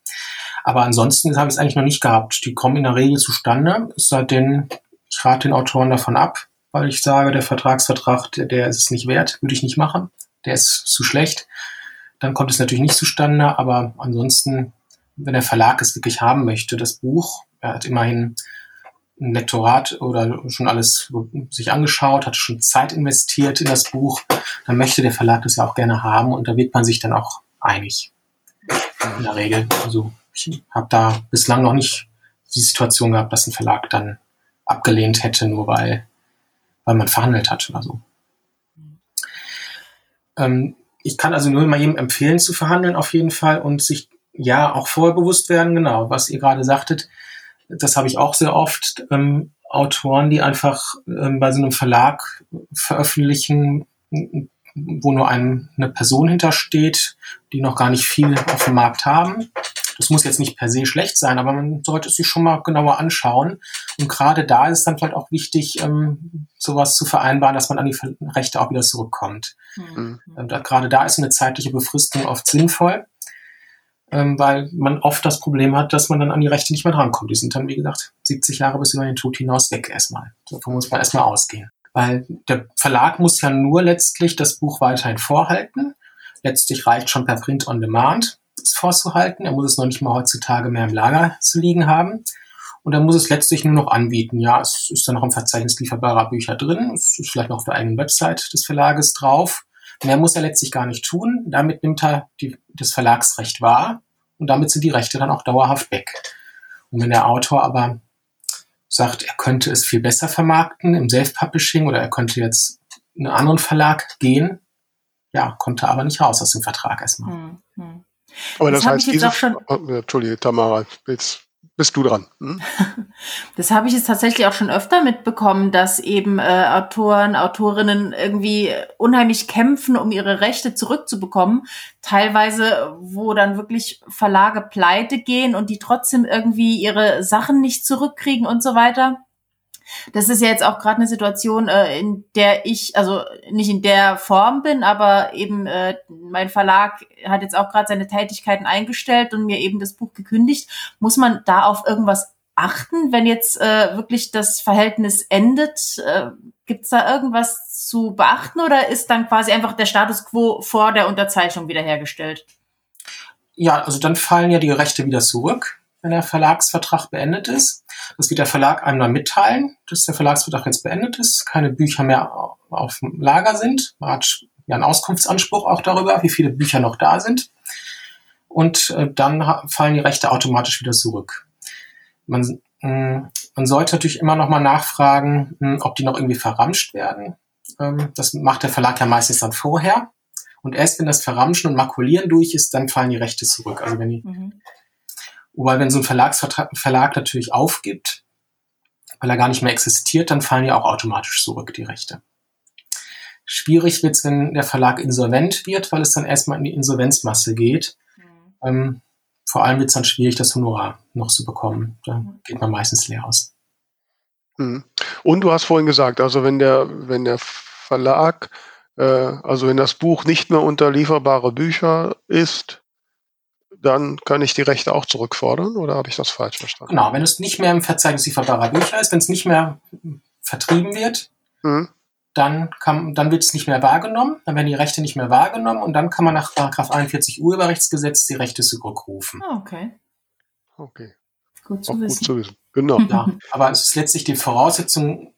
Aber ansonsten habe ich es eigentlich noch nicht gehabt. Die kommen in der Regel zustande, seitdem ich rate den Autoren davon ab, weil ich sage, der Vertragsvertrag, der, der ist es nicht wert, würde ich nicht machen. Der ist zu schlecht. Dann kommt es natürlich nicht zustande, aber ansonsten, wenn der Verlag es wirklich haben möchte, das Buch, er hat immerhin ein Lektorat oder schon alles sich angeschaut, hat schon Zeit investiert in das Buch, dann möchte der Verlag das ja auch gerne haben und da wird man sich dann auch einig. In der Regel. Also ich habe da bislang noch nicht die Situation gehabt, dass ein Verlag dann abgelehnt hätte, nur weil, weil man verhandelt hat oder so. Ähm, ich kann also nur mal jedem empfehlen zu verhandeln auf jeden Fall und sich ja auch vorher bewusst werden, genau, was ihr gerade sagtet, Das habe ich auch sehr oft. Ähm, Autoren, die einfach ähm, bei so einem Verlag veröffentlichen, wo nur ein, eine Person hintersteht, die noch gar nicht viel auf dem Markt haben. Das muss jetzt nicht per se schlecht sein, aber man sollte es sich schon mal genauer anschauen. Und gerade da ist es dann vielleicht auch wichtig, ähm, sowas zu vereinbaren, dass man an die Rechte auch wieder zurückkommt. Mhm. Ähm, da, gerade da ist eine zeitliche Befristung oft sinnvoll, ähm, weil man oft das Problem hat, dass man dann an die Rechte nicht mehr drankommt. Die sind dann, wie gesagt, 70 Jahre bis über den Tod hinaus weg erstmal. Davon muss man erstmal ausgehen. Weil der Verlag muss ja nur letztlich das Buch weiterhin vorhalten. Letztlich reicht schon per Print on Demand es vorzuhalten. Er muss es noch nicht mal heutzutage mehr im Lager zu liegen haben. Und er muss es letztlich nur noch anbieten. Ja, es ist dann noch im Verzeichnis lieferbarer Bücher drin. Es ist vielleicht noch auf der eigenen Website des Verlages drauf. Mehr muss er letztlich gar nicht tun. Damit nimmt er die, das Verlagsrecht wahr. Und damit sind die Rechte dann auch dauerhaft weg. Und wenn der Autor aber sagt, er könnte es viel besser vermarkten im Self-Publishing oder er könnte jetzt in einen anderen Verlag gehen, ja, kommt er aber nicht raus aus dem Vertrag erstmal. Hm, hm. Aber das, das heißt, diese, schon, oh, Entschuldige, Tamara, jetzt bist du dran. Hm? Das habe ich jetzt tatsächlich auch schon öfter mitbekommen, dass eben äh, Autoren, Autorinnen irgendwie unheimlich kämpfen, um ihre Rechte zurückzubekommen. Teilweise, wo dann wirklich Verlage pleite gehen und die trotzdem irgendwie ihre Sachen nicht zurückkriegen und so weiter. Das ist ja jetzt auch gerade eine Situation, äh, in der ich, also nicht in der Form bin, aber eben äh, mein Verlag hat jetzt auch gerade seine Tätigkeiten eingestellt und mir eben das Buch gekündigt. Muss man da auf irgendwas achten, wenn jetzt äh, wirklich das Verhältnis endet? Äh, Gibt es da irgendwas zu beachten oder ist dann quasi einfach der Status quo vor der Unterzeichnung wiederhergestellt? Ja, also dann fallen ja die Rechte wieder zurück wenn der Verlagsvertrag beendet ist. Das wird der Verlag einmal mitteilen, dass der Verlagsvertrag jetzt beendet ist, keine Bücher mehr auf dem Lager sind. Man hat ja einen Auskunftsanspruch auch darüber, wie viele Bücher noch da sind. Und äh, dann fallen die Rechte automatisch wieder zurück. Man, äh, man sollte natürlich immer noch mal nachfragen, hm, ob die noch irgendwie verramscht werden. Ähm, das macht der Verlag ja meistens dann vorher. Und erst wenn das Verramschen und Makulieren durch ist, dann fallen die Rechte zurück. Also wenn die mhm. Wobei, wenn so ein Verlagsvertrag, Verlag natürlich aufgibt, weil er gar nicht mehr existiert, dann fallen ja auch automatisch zurück die Rechte. Schwierig wird es, wenn der Verlag insolvent wird, weil es dann erstmal in die Insolvenzmasse geht. Mhm. Ähm, vor allem wird es dann schwierig, das Honorar noch zu bekommen. Da mhm. geht man meistens leer aus. Mhm. Und du hast vorhin gesagt, also wenn der, wenn der Verlag, äh, also wenn das Buch nicht mehr unter lieferbare Bücher ist, dann kann ich die Rechte auch zurückfordern oder habe ich das falsch verstanden? Genau, wenn es nicht mehr im Verzeichnis lieferbarer Bücher ist, wenn es nicht mehr vertrieben wird, mhm. dann, kann, dann wird es nicht mehr wahrgenommen, dann werden die Rechte nicht mehr wahrgenommen und dann kann man nach 41 Urheberrechtsgesetz die Rechte zurückrufen. Ah, okay. Okay. Gut zu, wissen. gut zu wissen. Genau. Ja, aber es ist letztlich die Voraussetzung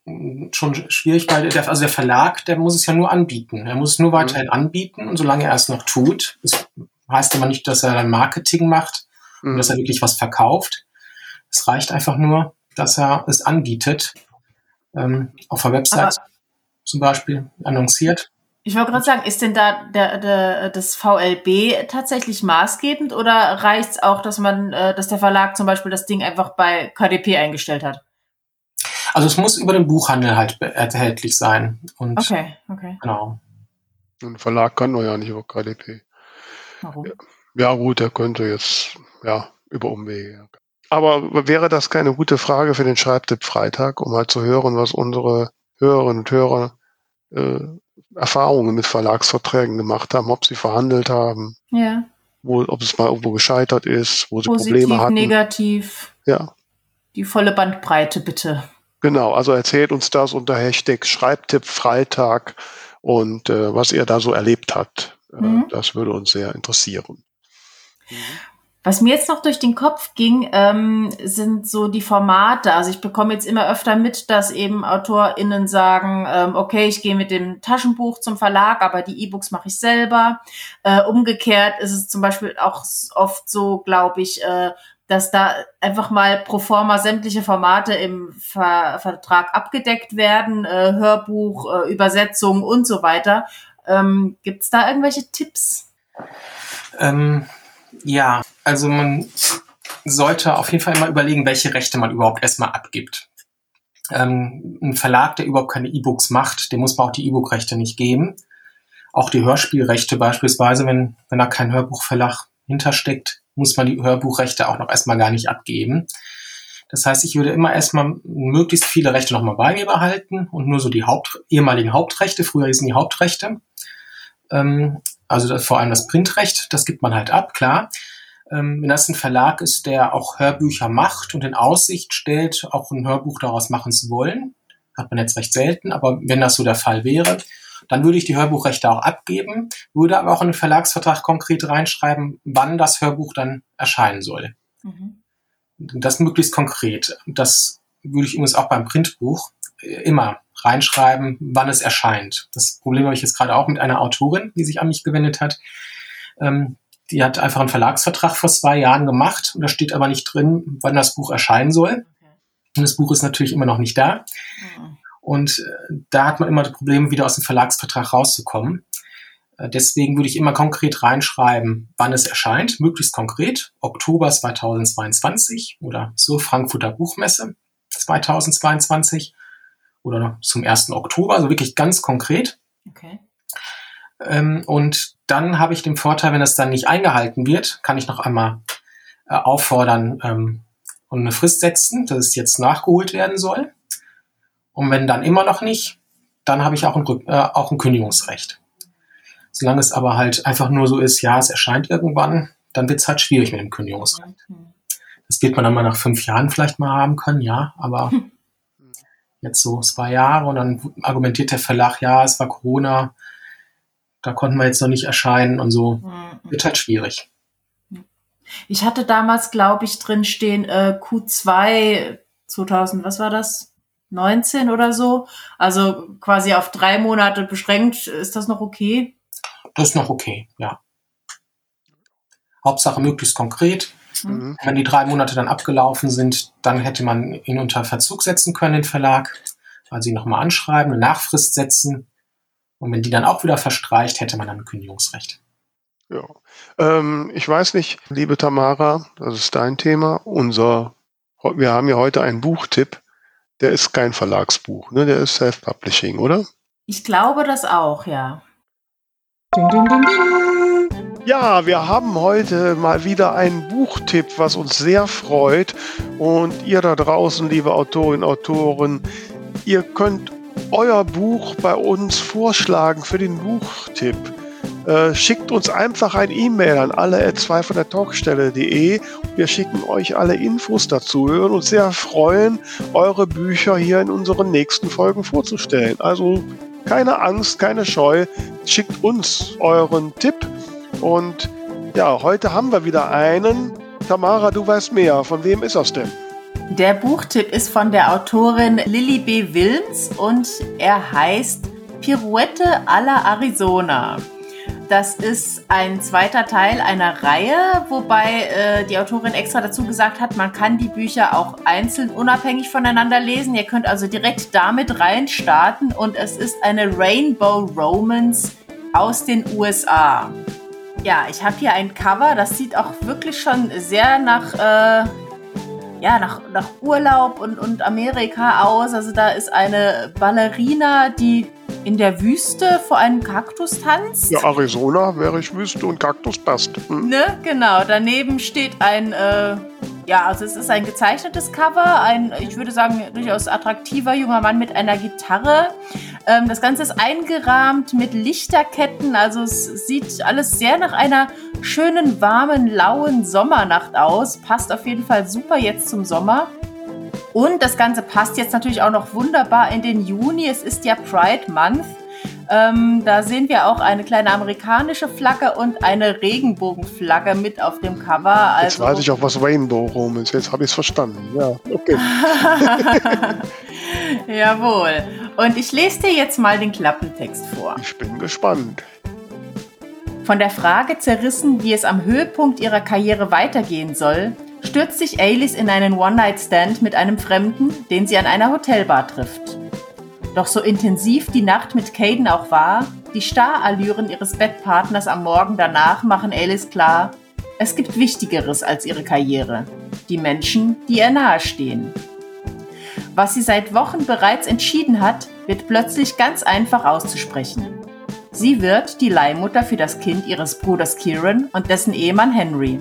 schon schwierig, weil der, also der Verlag, der muss es ja nur anbieten. Er muss es nur weiterhin mhm. anbieten und solange er es noch tut, ist heißt aber nicht, dass er dann Marketing macht und dass er mhm. wirklich was verkauft. Es reicht einfach nur, dass er es anbietet, ähm, auf der Website aber zum Beispiel annonciert. Ich wollte gerade sagen, ist denn da der, der, das VLB tatsächlich maßgebend oder reicht es auch, dass man, äh, dass der Verlag zum Beispiel das Ding einfach bei KDP eingestellt hat? Also es muss über den Buchhandel halt erhältlich sein. Und okay, okay. Genau. Ein Verlag kann nur ja nicht über KDP. Warum? Ja, gut, er könnte jetzt, ja, über Umwege. Aber wäre das keine gute Frage für den Schreibtipp Freitag, um halt zu hören, was unsere Hörerinnen und Hörer äh, Erfahrungen mit Verlagsverträgen gemacht haben, ob sie verhandelt haben, ja. wo, ob es mal irgendwo gescheitert ist, wo sie Positiv, Probleme hatten. negativ. Ja. Die volle Bandbreite, bitte. Genau, also erzählt uns das unter Hashtag Schreibtipp Freitag und äh, was ihr da so erlebt habt. Äh, mhm. Das würde uns sehr interessieren. Was mir jetzt noch durch den Kopf ging, ähm, sind so die Formate. Also ich bekomme jetzt immer öfter mit, dass eben AutorInnen sagen, ähm, okay, ich gehe mit dem Taschenbuch zum Verlag, aber die E-Books mache ich selber. Äh, umgekehrt ist es zum Beispiel auch oft so, glaube ich, äh, dass da einfach mal pro forma sämtliche Formate im Ver Vertrag abgedeckt werden, äh, Hörbuch, äh, Übersetzung und so weiter. Ähm, Gibt es da irgendwelche Tipps? Ähm, ja, also man sollte auf jeden Fall immer überlegen, welche Rechte man überhaupt erstmal abgibt. Ähm, ein Verlag, der überhaupt keine E-Books macht, dem muss man auch die E-Book-Rechte nicht geben. Auch die Hörspielrechte beispielsweise, wenn, wenn da kein Hörbuchverlag hintersteckt, muss man die Hörbuchrechte auch noch erstmal gar nicht abgeben. Das heißt, ich würde immer erstmal möglichst viele Rechte nochmal bei mir behalten und nur so die Haupt, ehemaligen Hauptrechte, früher hießen die Hauptrechte. Ähm, also das, vor allem das Printrecht, das gibt man halt ab, klar. Ähm, wenn das ein Verlag ist, der auch Hörbücher macht und in Aussicht stellt, auch ein Hörbuch daraus machen zu wollen, hat man jetzt recht selten, aber wenn das so der Fall wäre, dann würde ich die Hörbuchrechte auch abgeben, würde aber auch in den Verlagsvertrag konkret reinschreiben, wann das Hörbuch dann erscheinen soll. Mhm. Das möglichst konkret. Das würde ich übrigens auch beim Printbuch äh, immer reinschreiben, wann es erscheint. Das Problem habe ich jetzt gerade auch mit einer Autorin, die sich an mich gewendet hat. Ähm, die hat einfach einen Verlagsvertrag vor zwei Jahren gemacht und da steht aber nicht drin, wann das Buch erscheinen soll. Und das Buch ist natürlich immer noch nicht da. Mhm. Und äh, da hat man immer das Problem, wieder aus dem Verlagsvertrag rauszukommen. Äh, deswegen würde ich immer konkret reinschreiben, wann es erscheint, möglichst konkret, Oktober 2022 oder zur Frankfurter Buchmesse 2022 oder zum 1. Oktober, also wirklich ganz konkret. Okay. Ähm, und dann habe ich den Vorteil, wenn das dann nicht eingehalten wird, kann ich noch einmal äh, auffordern ähm, und eine Frist setzen, dass es jetzt nachgeholt werden soll. Und wenn dann immer noch nicht, dann habe ich auch ein, äh, auch ein Kündigungsrecht. Solange es aber halt einfach nur so ist, ja, es erscheint irgendwann, dann wird es halt schwierig mit dem Kündigungsrecht. Das wird man dann mal nach fünf Jahren vielleicht mal haben können, ja, aber jetzt so zwei Jahre und dann argumentiert der Verlag, ja, es war Corona, da konnten wir jetzt noch nicht erscheinen und so. Mhm. Wird halt schwierig. Ich hatte damals, glaube ich, drin stehen äh, Q2 2000, was war das? 19 oder so. Also quasi auf drei Monate beschränkt. Ist das noch okay? Das ist noch okay, ja. Hauptsache möglichst konkret. Mhm. Wenn die drei Monate dann abgelaufen sind, dann hätte man ihn unter Verzug setzen können, den Verlag. Also ihn nochmal anschreiben, eine Nachfrist setzen. Und wenn die dann auch wieder verstreicht, hätte man dann ein Kündigungsrecht. Ja. Ähm, ich weiß nicht, liebe Tamara, das ist dein Thema. Unser, wir haben ja heute einen Buchtipp. Der ist kein Verlagsbuch, ne? Der ist Self-Publishing, oder? Ich glaube das auch, ja. Ja, wir haben heute mal wieder einen Buchtipp, was uns sehr freut. Und ihr da draußen, liebe Autorinnen, Autoren, ihr könnt euer Buch bei uns vorschlagen für den Buchtipp. Äh, schickt uns einfach ein E-Mail an alle zwei von der Talkstelle.de. Wir schicken euch alle Infos dazu. Wir würden uns sehr freuen, eure Bücher hier in unseren nächsten Folgen vorzustellen. Also keine Angst, keine Scheu. Schickt uns euren Tipp. Und ja, heute haben wir wieder einen. Tamara, du weißt mehr. Von wem ist das denn? Der Buchtipp ist von der Autorin Lilly B. Wilms und er heißt Pirouette à la Arizona. Das ist ein zweiter Teil einer Reihe, wobei äh, die Autorin extra dazu gesagt hat, man kann die Bücher auch einzeln unabhängig voneinander lesen. Ihr könnt also direkt damit reinstarten und es ist eine Rainbow Romance aus den USA. Ja, ich habe hier ein Cover, das sieht auch wirklich schon sehr nach äh, ja, nach, nach Urlaub und, und Amerika aus. Also da ist eine Ballerina, die in der Wüste vor einem Kaktus tanzt. Ja, Arizona wäre ich Wüste und Kaktus passt. Hm? Ne, genau. Daneben steht ein, äh, ja, also es ist ein gezeichnetes Cover, ein, ich würde sagen, durchaus attraktiver junger Mann mit einer Gitarre. Ähm, das Ganze ist eingerahmt mit Lichterketten, also es sieht alles sehr nach einer schönen, warmen, lauen Sommernacht aus. Passt auf jeden Fall super jetzt zum Sommer. Und das Ganze passt jetzt natürlich auch noch wunderbar in den Juni. Es ist ja Pride Month. Ähm, da sehen wir auch eine kleine amerikanische Flagge und eine Regenbogenflagge mit auf dem Cover. Also jetzt weiß ich auch, was Rainbow Room ist. Jetzt habe ich es verstanden. Ja, okay. Jawohl. Und ich lese dir jetzt mal den Klappentext vor. Ich bin gespannt. Von der Frage zerrissen, wie es am Höhepunkt ihrer Karriere weitergehen soll, stürzt sich Alice in einen One-Night-Stand mit einem Fremden, den sie an einer Hotelbar trifft. Doch so intensiv die Nacht mit Caden auch war, die Starallüren ihres Bettpartners am Morgen danach machen Alice klar, es gibt Wichtigeres als ihre Karriere. die Menschen, die ihr nahestehen. Was sie seit Wochen bereits entschieden hat, wird plötzlich ganz einfach auszusprechen. Sie wird die Leihmutter für das Kind ihres Bruders Kieran und dessen Ehemann Henry.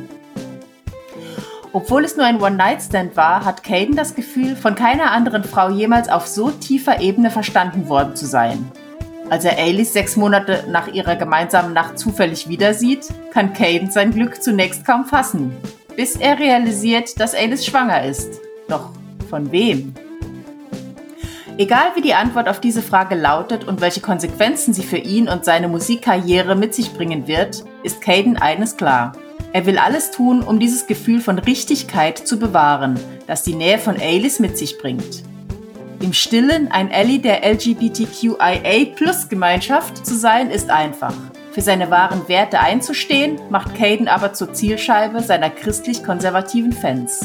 Obwohl es nur ein One-Night-Stand war, hat Caden das Gefühl, von keiner anderen Frau jemals auf so tiefer Ebene verstanden worden zu sein. Als er Alice sechs Monate nach ihrer gemeinsamen Nacht zufällig wieder sieht, kann Caden sein Glück zunächst kaum fassen, bis er realisiert, dass Alice schwanger ist. Doch von wem? Egal wie die Antwort auf diese Frage lautet und welche Konsequenzen sie für ihn und seine Musikkarriere mit sich bringen wird, ist Caden eines klar. Er will alles tun, um dieses Gefühl von Richtigkeit zu bewahren, das die Nähe von Alice mit sich bringt. Im Stillen ein Ally der LGBTQIA-Plus-Gemeinschaft zu sein, ist einfach. Für seine wahren Werte einzustehen, macht Caden aber zur Zielscheibe seiner christlich-konservativen Fans.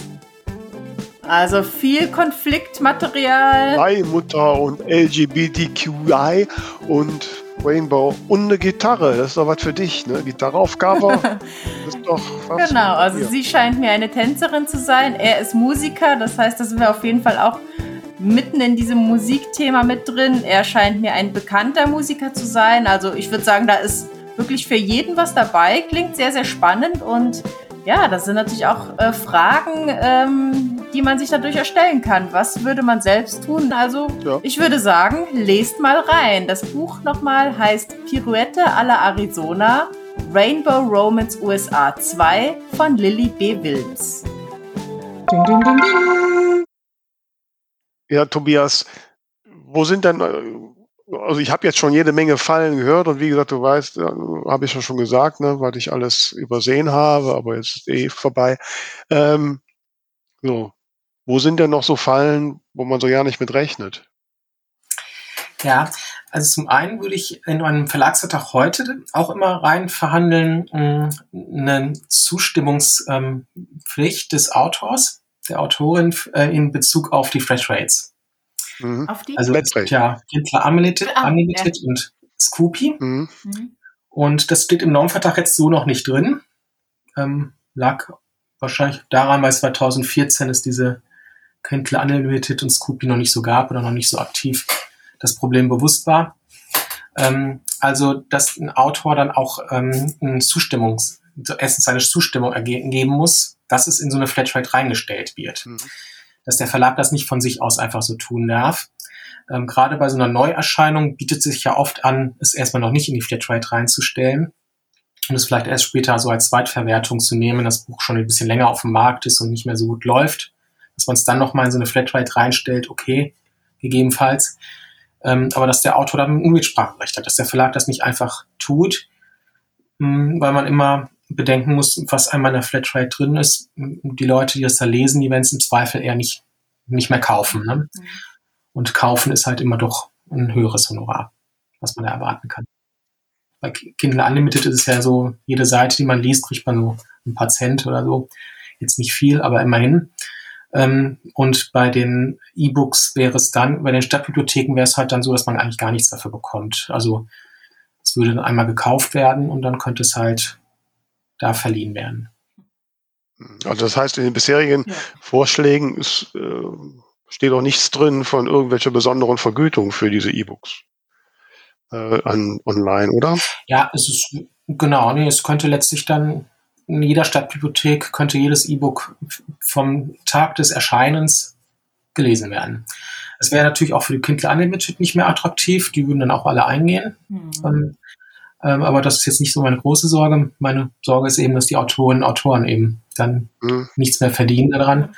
Also viel Konfliktmaterial. Leihmutter und LGBTQI und Rainbow und eine Gitarre. Das ist doch was für dich, ne? Gitarre auf Cover. das ist doch Genau, also sie scheint mir eine Tänzerin zu sein. Er ist Musiker, das heißt, da sind wir auf jeden Fall auch mitten in diesem Musikthema mit drin. Er scheint mir ein bekannter Musiker zu sein. Also ich würde sagen, da ist wirklich für jeden was dabei. Klingt sehr, sehr spannend und ja, das sind natürlich auch äh, Fragen, ähm, die man sich dadurch erstellen kann. Was würde man selbst tun? Also, ja. ich würde sagen, lest mal rein. Das Buch nochmal heißt Pirouette à la Arizona, Rainbow Romance USA 2 von Lily B. Wilms. Ding, ding, ding, ding. Ja, Tobias, wo sind denn äh, also ich habe jetzt schon jede Menge Fallen gehört und wie gesagt, du weißt, habe ich ja schon gesagt, ne, weil ich alles übersehen habe, aber jetzt ist eh vorbei. Ähm, so, wo sind denn noch so Fallen, wo man so gar nicht mit rechnet? Ja, also zum einen würde ich in einem Verlagsvertrag heute auch immer rein verhandeln, hm, eine Zustimmungspflicht des Autors, der Autorin äh, in Bezug auf die Fresh Rates. Mhm. Auf die? Also ja, Kindler Unlimited, ah, Unlimited ja. und Scoopy. Mhm. mhm. Und das steht im Normvertrag jetzt so noch nicht drin. Ähm, lag wahrscheinlich daran, weil 2014 ist diese Kindle Unlimited und Scoopy noch nicht so gab oder noch nicht so aktiv das Problem bewusst war. Ähm, also, dass ein Autor dann auch ähm, eine Zustimmung, erstens seine Zustimmung geben muss, dass es in so eine Flatrate reingestellt wird. Mhm dass der Verlag das nicht von sich aus einfach so tun darf. Ähm, Gerade bei so einer Neuerscheinung bietet sich ja oft an, es erstmal noch nicht in die Flatrate reinzustellen und es vielleicht erst später so als Zweitverwertung zu nehmen, das Buch schon ein bisschen länger auf dem Markt ist und nicht mehr so gut läuft, dass man es dann nochmal in so eine Flatrate reinstellt, okay, gegebenenfalls. Ähm, aber dass der Autor dann ein Unmitspracherecht hat, dass der Verlag das nicht einfach tut, mh, hm, weil man immer bedenken muss, was einmal in der Flatrate drin ist. Die Leute, die das da lesen, die werden es im Zweifel eher nicht, nicht mehr kaufen. Ne? Mhm. Und kaufen ist halt immer doch ein höheres Honorar, was man da erwarten kann. Bei Kindle Unlimited ist es ja so, jede Seite, die man liest, kriegt man so ein paar Cent oder so. Jetzt nicht viel, aber immerhin. Ähm, und bei den E-Books wäre es dann, bei den Stadtbibliotheken wäre es halt dann so, dass man eigentlich gar nichts dafür bekommt. Also es würde dann einmal gekauft werden und dann könnte es halt da verliehen werden. Also das heißt, in den bisherigen ja. Vorschlägen ist, äh, steht auch nichts drin von irgendwelcher besonderen Vergütung für diese E-Books äh, an online, oder? Ja, es ist genau, nee, es könnte letztlich dann in jeder Stadtbibliothek könnte jedes E-Book vom Tag des Erscheinens gelesen werden. Es wäre natürlich auch für die Kindle Unlimited nicht mehr attraktiv, die würden dann auch alle eingehen. Mhm. Ähm, aber das ist jetzt nicht so meine große Sorge. Meine Sorge ist eben, dass die Autorinnen und Autoren eben dann mhm. nichts mehr verdienen daran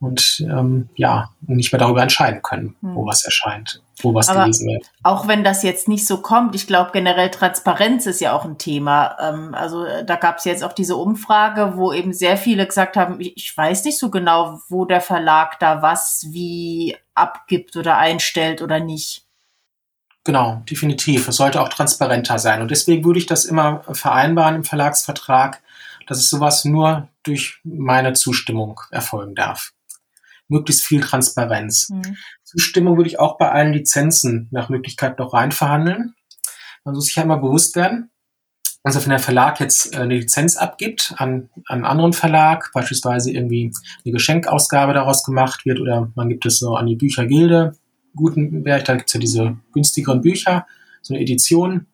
und ähm, ja, nicht mehr darüber entscheiden können, mhm. wo was erscheint, wo was Aber gelesen wird. Auch wenn das jetzt nicht so kommt, ich glaube generell Transparenz ist ja auch ein Thema. Ähm, also da gab es jetzt auch diese Umfrage, wo eben sehr viele gesagt haben, ich, ich weiß nicht so genau, wo der Verlag da was wie abgibt oder einstellt oder nicht. Genau, definitiv. Es sollte auch transparenter sein. Und deswegen würde ich das immer vereinbaren im Verlagsvertrag, dass es sowas nur durch meine Zustimmung erfolgen darf. Möglichst viel Transparenz. Mhm. Zustimmung würde ich auch bei allen Lizenzen nach Möglichkeit noch rein verhandeln. Man muss sich ja immer bewusst werden, Also wenn der Verlag jetzt äh, eine Lizenz abgibt an, an einen anderen Verlag, beispielsweise irgendwie eine Geschenkausgabe daraus gemacht wird oder man gibt es so an die Büchergilde, Gutenberg, da gibt es ja diese günstigeren Bücher, so eine Edition,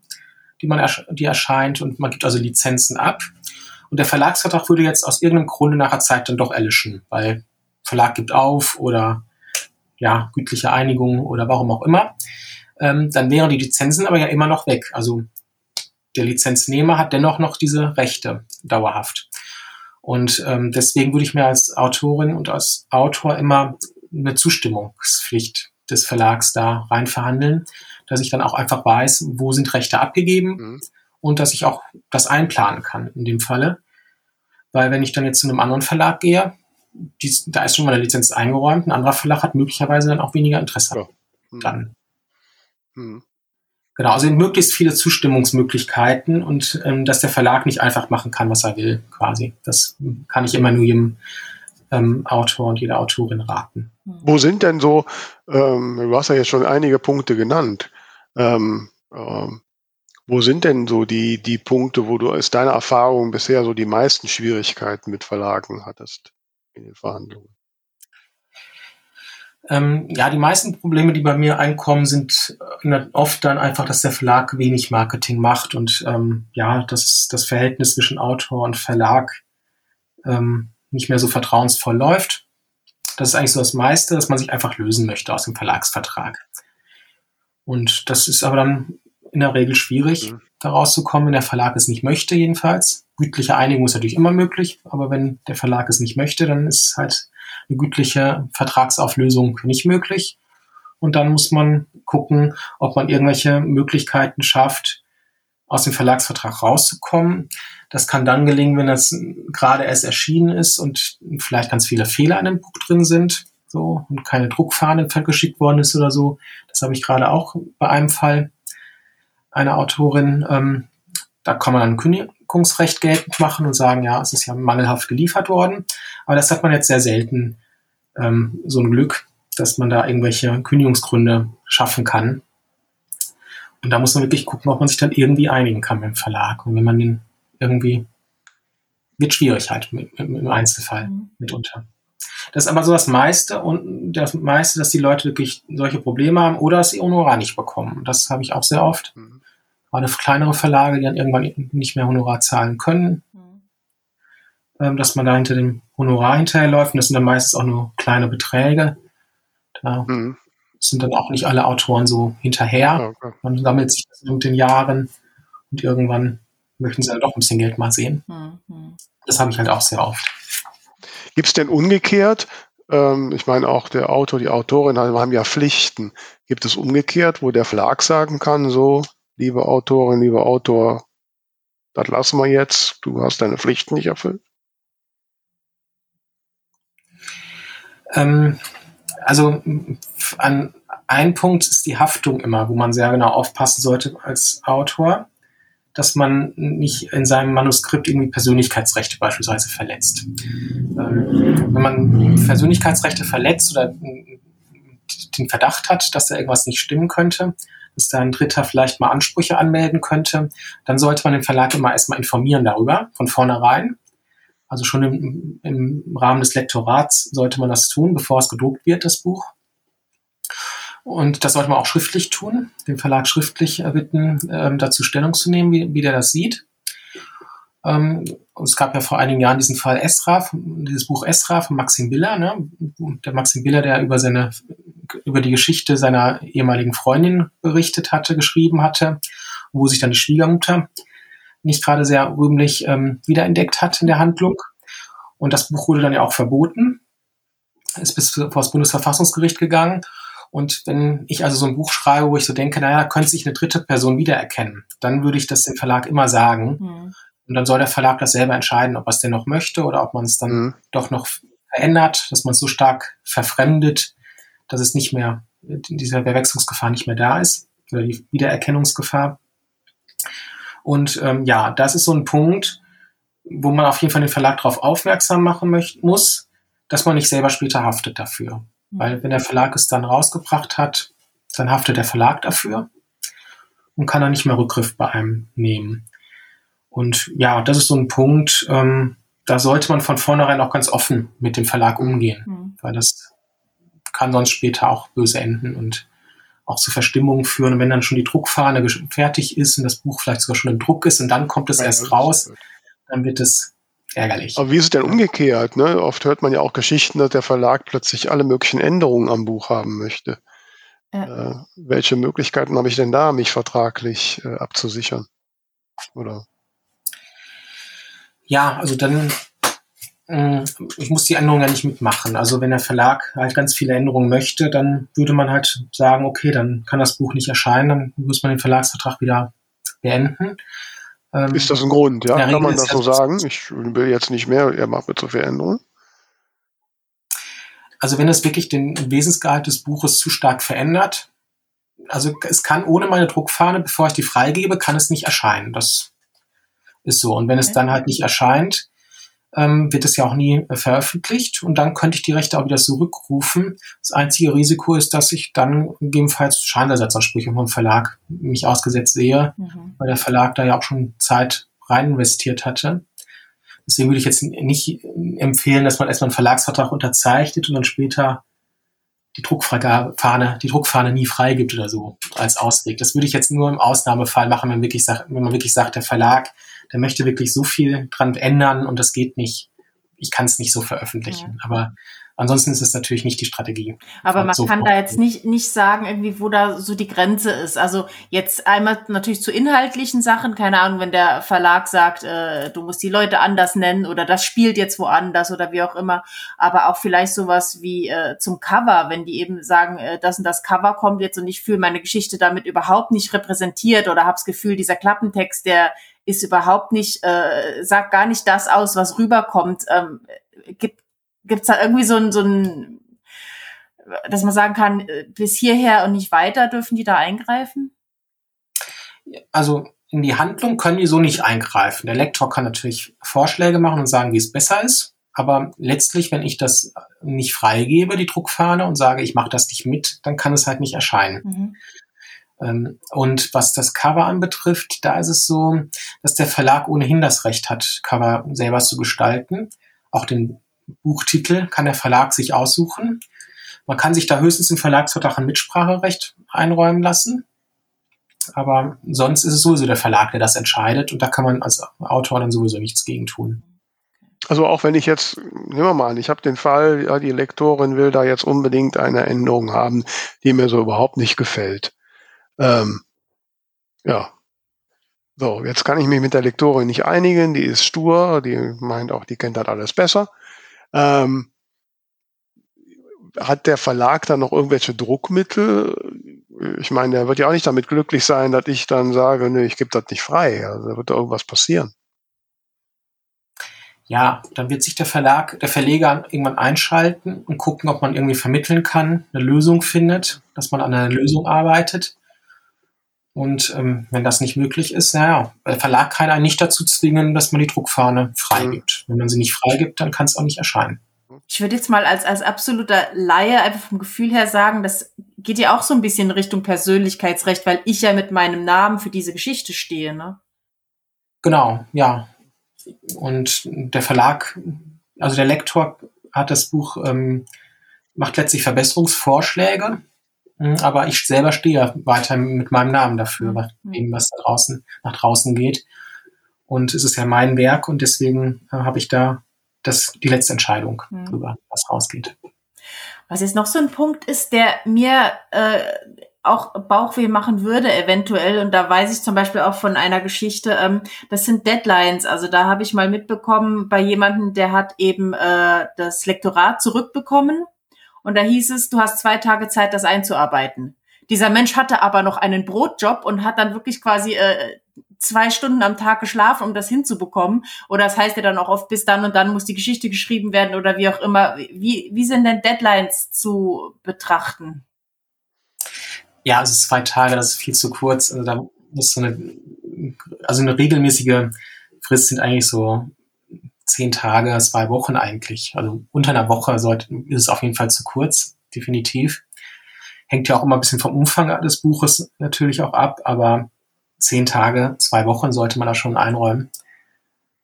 die man die erscheint und man gibt also Lizenzen ab. Und der Verlagsvertrag würde jetzt aus irgendeinem Grunde nachher Zeit dann doch erlischen, weil Verlag gibt auf oder ja, gütliche Einigung oder warum auch immer. Ähm, dann wären die Lizenzen aber ja immer noch weg. Also der Lizenznehmer hat dennoch noch diese Rechte dauerhaft. Und ähm, deswegen würde ich mir als Autorin und als Autor immer eine Zustimmungspflicht des Verlags da rein verhandeln, dass ich dann auch einfach weiß, wo sind Rechte abgegeben mhm. und dass ich auch das einplanen kann in dem Falle. Weil wenn ich dann jetzt zu einem anderen Verlag gehe, die, da ist schon mal eine Lizenz eingeräumt, ein anderer Verlag hat möglicherweise dann auch weniger Interesse. Ja. Mhm. Dann. Mhm. Genau, also möglichst viele Zustimmungsmöglichkeiten und ähm, dass der Verlag nicht einfach machen kann, was er will, quasi. Das kann ich immer nur jedem ähm, Autor und jeder Autorin raten. Wo sind denn so, ähm, du hast ja jetzt schon einige Punkte genannt, ähm, ähm, wo sind denn so die, die Punkte, wo du aus deiner Erfahrung bisher so die meisten Schwierigkeiten mit Verlagen hattest in den Verhandlungen? Ähm, ja, die meisten Probleme, die bei mir einkommen, sind äh, oft dann einfach, dass der Verlag wenig Marketing macht und ähm, ja, dass das Verhältnis zwischen Autor und Verlag ähm, nicht mehr so vertrauensvoll läuft. Das ist eigentlich so das meiste, dass man sich einfach lösen möchte aus dem Verlagsvertrag. Und das ist aber dann in der Regel schwierig, mhm. da rauszukommen, wenn der Verlag es nicht möchte, jedenfalls. Gütliche Einigung ist natürlich immer möglich, aber wenn der Verlag es nicht möchte, dann ist halt eine gütliche Vertragsauflösung nicht möglich. Und dann muss man gucken, ob man irgendwelche Möglichkeiten schafft, aus dem Verlagsvertrag rauszukommen. Das kann dann gelingen, wenn das gerade erst erschienen ist und vielleicht ganz viele Fehler in dem Buch drin sind, so und keine Druckfahne geschickt worden ist oder so. Das habe ich gerade auch bei einem Fall einer Autorin. Ähm, da kann man dann Kündigungsrecht geltend machen und sagen, ja, es ist ja mangelhaft geliefert worden. Aber das hat man jetzt sehr selten ähm, so ein Glück, dass man da irgendwelche Kündigungsgründe schaffen kann. Und da muss man wirklich gucken, ob man sich dann irgendwie einigen kann mit dem Verlag. Und wenn man den irgendwie, wird schwierig halt im Einzelfall mhm. mitunter. Das ist aber so das meiste und das meiste, dass die Leute wirklich solche Probleme haben oder dass sie Honorar nicht bekommen. Das habe ich auch sehr oft. Mhm. Gerade kleinere Verlage, die dann irgendwann nicht mehr Honorar zahlen können. Mhm. Ähm, dass man da hinter dem Honorar hinterherläuft. Und das sind dann meistens auch nur kleine Beträge. Da mhm. sind dann auch nicht alle Autoren so hinterher. Okay. Man sammelt sich das mit den Jahren und irgendwann möchten sie dann doch ein bisschen Geld mal sehen. Mhm. Das habe ich halt auch sehr oft. Gibt es denn umgekehrt, ähm, ich meine auch der Autor, die Autorin haben ja Pflichten. Gibt es umgekehrt, wo der Verlag sagen kann, so, liebe Autorin, lieber Autor, das lassen wir jetzt, du hast deine Pflichten nicht erfüllt? Ähm, also an ein Punkt ist die Haftung immer, wo man sehr genau aufpassen sollte als Autor dass man nicht in seinem Manuskript irgendwie Persönlichkeitsrechte beispielsweise verletzt. Ähm, wenn man Persönlichkeitsrechte verletzt oder den Verdacht hat, dass da irgendwas nicht stimmen könnte, dass da ein Dritter vielleicht mal Ansprüche anmelden könnte, dann sollte man den Verlag immer erstmal informieren darüber, von vornherein. Also schon im, im Rahmen des Lektorats sollte man das tun, bevor es gedruckt wird, das Buch. Und das sollte man auch schriftlich tun, den Verlag schriftlich bitten, ähm, dazu Stellung zu nehmen, wie, wie der das sieht. Ähm, es gab ja vor einigen Jahren diesen Fall Esra, dieses Buch Esra von Maxim Biller, ne? der Maxim Biller, der über seine, über die Geschichte seiner ehemaligen Freundin berichtet hatte, geschrieben hatte, wo sich dann die Schwiegermutter nicht gerade sehr rühmlich ähm, wiederentdeckt hat in der Handlung. Und das Buch wurde dann ja auch verboten, ist bis vor das Bundesverfassungsgericht gegangen. Und wenn ich also so ein Buch schreibe, wo ich so denke, naja, könnte sich eine dritte Person wiedererkennen, dann würde ich das dem Verlag immer sagen. Mhm. Und dann soll der Verlag das selber entscheiden, ob er es denn noch möchte oder ob man es dann mhm. doch noch verändert, dass man es so stark verfremdet, dass es nicht mehr, diese Verwechslungsgefahr nicht mehr da ist, oder die Wiedererkennungsgefahr. Und ähm, ja, das ist so ein Punkt, wo man auf jeden Fall den Verlag darauf aufmerksam machen möcht muss, dass man nicht selber später haftet dafür. Weil wenn der Verlag es dann rausgebracht hat, dann haftet der Verlag dafür und kann dann nicht mehr Rückgriff bei einem nehmen. Und ja, das ist so ein Punkt, ähm, da sollte man von vornherein auch ganz offen mit dem Verlag umgehen, mhm. weil das kann sonst später auch böse enden und auch zu Verstimmungen führen. Und wenn dann schon die Druckfahne fertig ist und das Buch vielleicht sogar schon im Druck ist und dann kommt es ja, erst raus, dann wird es ärgerlich. Aber wie ist es denn umgekehrt? Ne? Oft hört man ja auch Geschichten, dass der Verlag plötzlich alle möglichen Änderungen am Buch haben möchte. Ja. Äh, welche Möglichkeiten habe ich denn da, mich vertraglich äh, abzusichern? Oder? Ja, also dann Mm, ich muss die Änderungen ja nicht mitmachen. Also wenn der Verlag halt ganz viele Änderungen möchte, dann würde man halt sagen, okay, dann kann das Buch nicht erscheinen, dann muss man den Verlagsvertrag wieder beenden. Ähm, ist das ein Grund, ja? Kann man das so sagen? Ich will jetzt nicht mehr, er macht mir zu viel Änderungen. Also wenn es wirklich den Wesensgehalt des Buches zu stark verändert, also es kann ohne meine Druckfahne, bevor ich die freigebe, kann es nicht erscheinen. Das ist so. Und wenn es dann halt nicht erscheint, ähm, wird es ja auch nie äh, veröffentlicht und dann könnte ich die Rechte auch wieder zurückrufen. Das einzige Risiko ist, dass ich dann gegebenenfalls Schadenersatzansprüche vom Verlag mich ausgesetzt sehe, mhm. weil der Verlag da ja auch schon Zeit rein investiert hatte. Deswegen würde ich jetzt nicht empfehlen, dass man erstmal einen Verlagsvertrag unterzeichnet und dann später die Druckfahne, die Druckfahne nie freigibt oder so als Ausweg. Das würde ich jetzt nur im Ausnahmefall machen, wenn, wirklich wenn man wirklich sagt, der Verlag der möchte wirklich so viel dran ändern und das geht nicht. Ich kann es nicht so veröffentlichen. Ja. Aber Ansonsten ist es natürlich nicht die Strategie. Aber man so kann da jetzt nicht, nicht sagen, irgendwie, wo da so die Grenze ist. Also jetzt einmal natürlich zu inhaltlichen Sachen, keine Ahnung, wenn der Verlag sagt, äh, du musst die Leute anders nennen oder das spielt jetzt woanders oder wie auch immer. Aber auch vielleicht sowas wie äh, zum Cover, wenn die eben sagen, äh, das und das Cover kommt jetzt und ich fühle meine Geschichte damit überhaupt nicht repräsentiert oder hab's Gefühl, dieser Klappentext, der ist überhaupt nicht, äh, sagt gar nicht das aus, was rüberkommt. Ähm, gibt gibt's da irgendwie so ein, so ein, dass man sagen kann, äh, bis hierher und nicht weiter dürfen die da eingreifen? Also in die Handlung können die so nicht eingreifen. Der Lektor kann natürlich Vorschläge machen und sagen, wie es besser ist. Aber letztlich, wenn ich das nicht freigebe, die Druckfahne, und sage, ich mache das nicht mit, dann kann es halt nicht erscheinen. Mhm. Ähm, und was das Cover anbetrifft, da ist es so, dass der Verlag ohnehin das Recht hat, Cover selber zu gestalten. Auch den Buchtitel kann der Verlag sich aussuchen. Man kann sich da höchstens im Verlagsvertrag ein Mitspracherecht einräumen lassen. Aber sonst ist es sowieso der Verlag, der das entscheidet und da kann man als Autor dann sowieso nichts gegen tun. Also auch wenn ich jetzt, nehmen wir mal an, ich habe den Fall, ja, die Lektorin will da jetzt unbedingt eine Änderung haben, die mir so überhaupt nicht gefällt. Ähm, ja. So, jetzt kann ich mich mit der Lektorin nicht einigen, die ist stur, die meint auch, die kennt das alles besser. Ähm, hat der Verlag dann noch irgendwelche Druckmittel? Ich meine, der wird ja auch nicht damit glücklich sein, dass ich dann sage, nee, ich gebe das nicht frei. Also da wird da irgendwas passieren. Ja, dann wird sich der Verlag, der Verleger irgendwann einschalten und gucken, ob man irgendwie vermitteln kann, eine Lösung findet, dass man an einer Lösung arbeitet. Und ähm, wenn das nicht möglich ist, naja, der Verlag kann einen nicht dazu zwingen, dass man die Druckfahne freigibt. Mhm. Wenn man sie nicht freigibt, dann kann es auch nicht erscheinen. Ich würde jetzt mal als, als absoluter Laie einfach vom Gefühl her sagen, das geht ja auch so ein bisschen in Richtung Persönlichkeitsrecht, weil ich ja mit meinem Namen für diese Geschichte stehe, ne? Genau, ja. Und der Verlag, also der Lektor hat das Buch, ähm, macht letztlich Verbesserungsvorschläge aber ich selber stehe weiter mit meinem Namen dafür, mhm. was, eben was da draußen nach draußen geht. Und es ist ja mein Werk und deswegen äh, habe ich da das, die letzte Entscheidung mhm. drüber, was rausgeht. Was jetzt noch so ein Punkt ist, der mir äh, auch Bauchweh machen würde, eventuell, und da weiß ich zum Beispiel auch von einer Geschichte, ähm, das sind Deadlines. Also da habe ich mal mitbekommen bei jemandem, der hat eben äh, das Lektorat zurückbekommen und da hieß es, du hast zwei Tage Zeit, das einzuarbeiten. Dieser Mensch hatte aber noch einen Brotjob und hat dann wirklich quasi äh, zwei Stunden am Tag geschlafen, um das hinzubekommen. Oder das heißt ja dann auch oft, bis dann und dann muss die Geschichte geschrieben werden oder wie auch immer. Wie, wie sind denn Deadlines zu betrachten? Ja, also zwei Tage, das ist viel zu kurz. Also da muss so eine, also eine regelmäßige Frist sind eigentlich so zehn Tage, zwei Wochen eigentlich. Also unter einer Woche sollte, ist es auf jeden Fall zu kurz, definitiv. Hängt ja auch immer ein bisschen vom Umfang des Buches natürlich auch ab, aber zehn Tage, zwei Wochen sollte man da schon einräumen.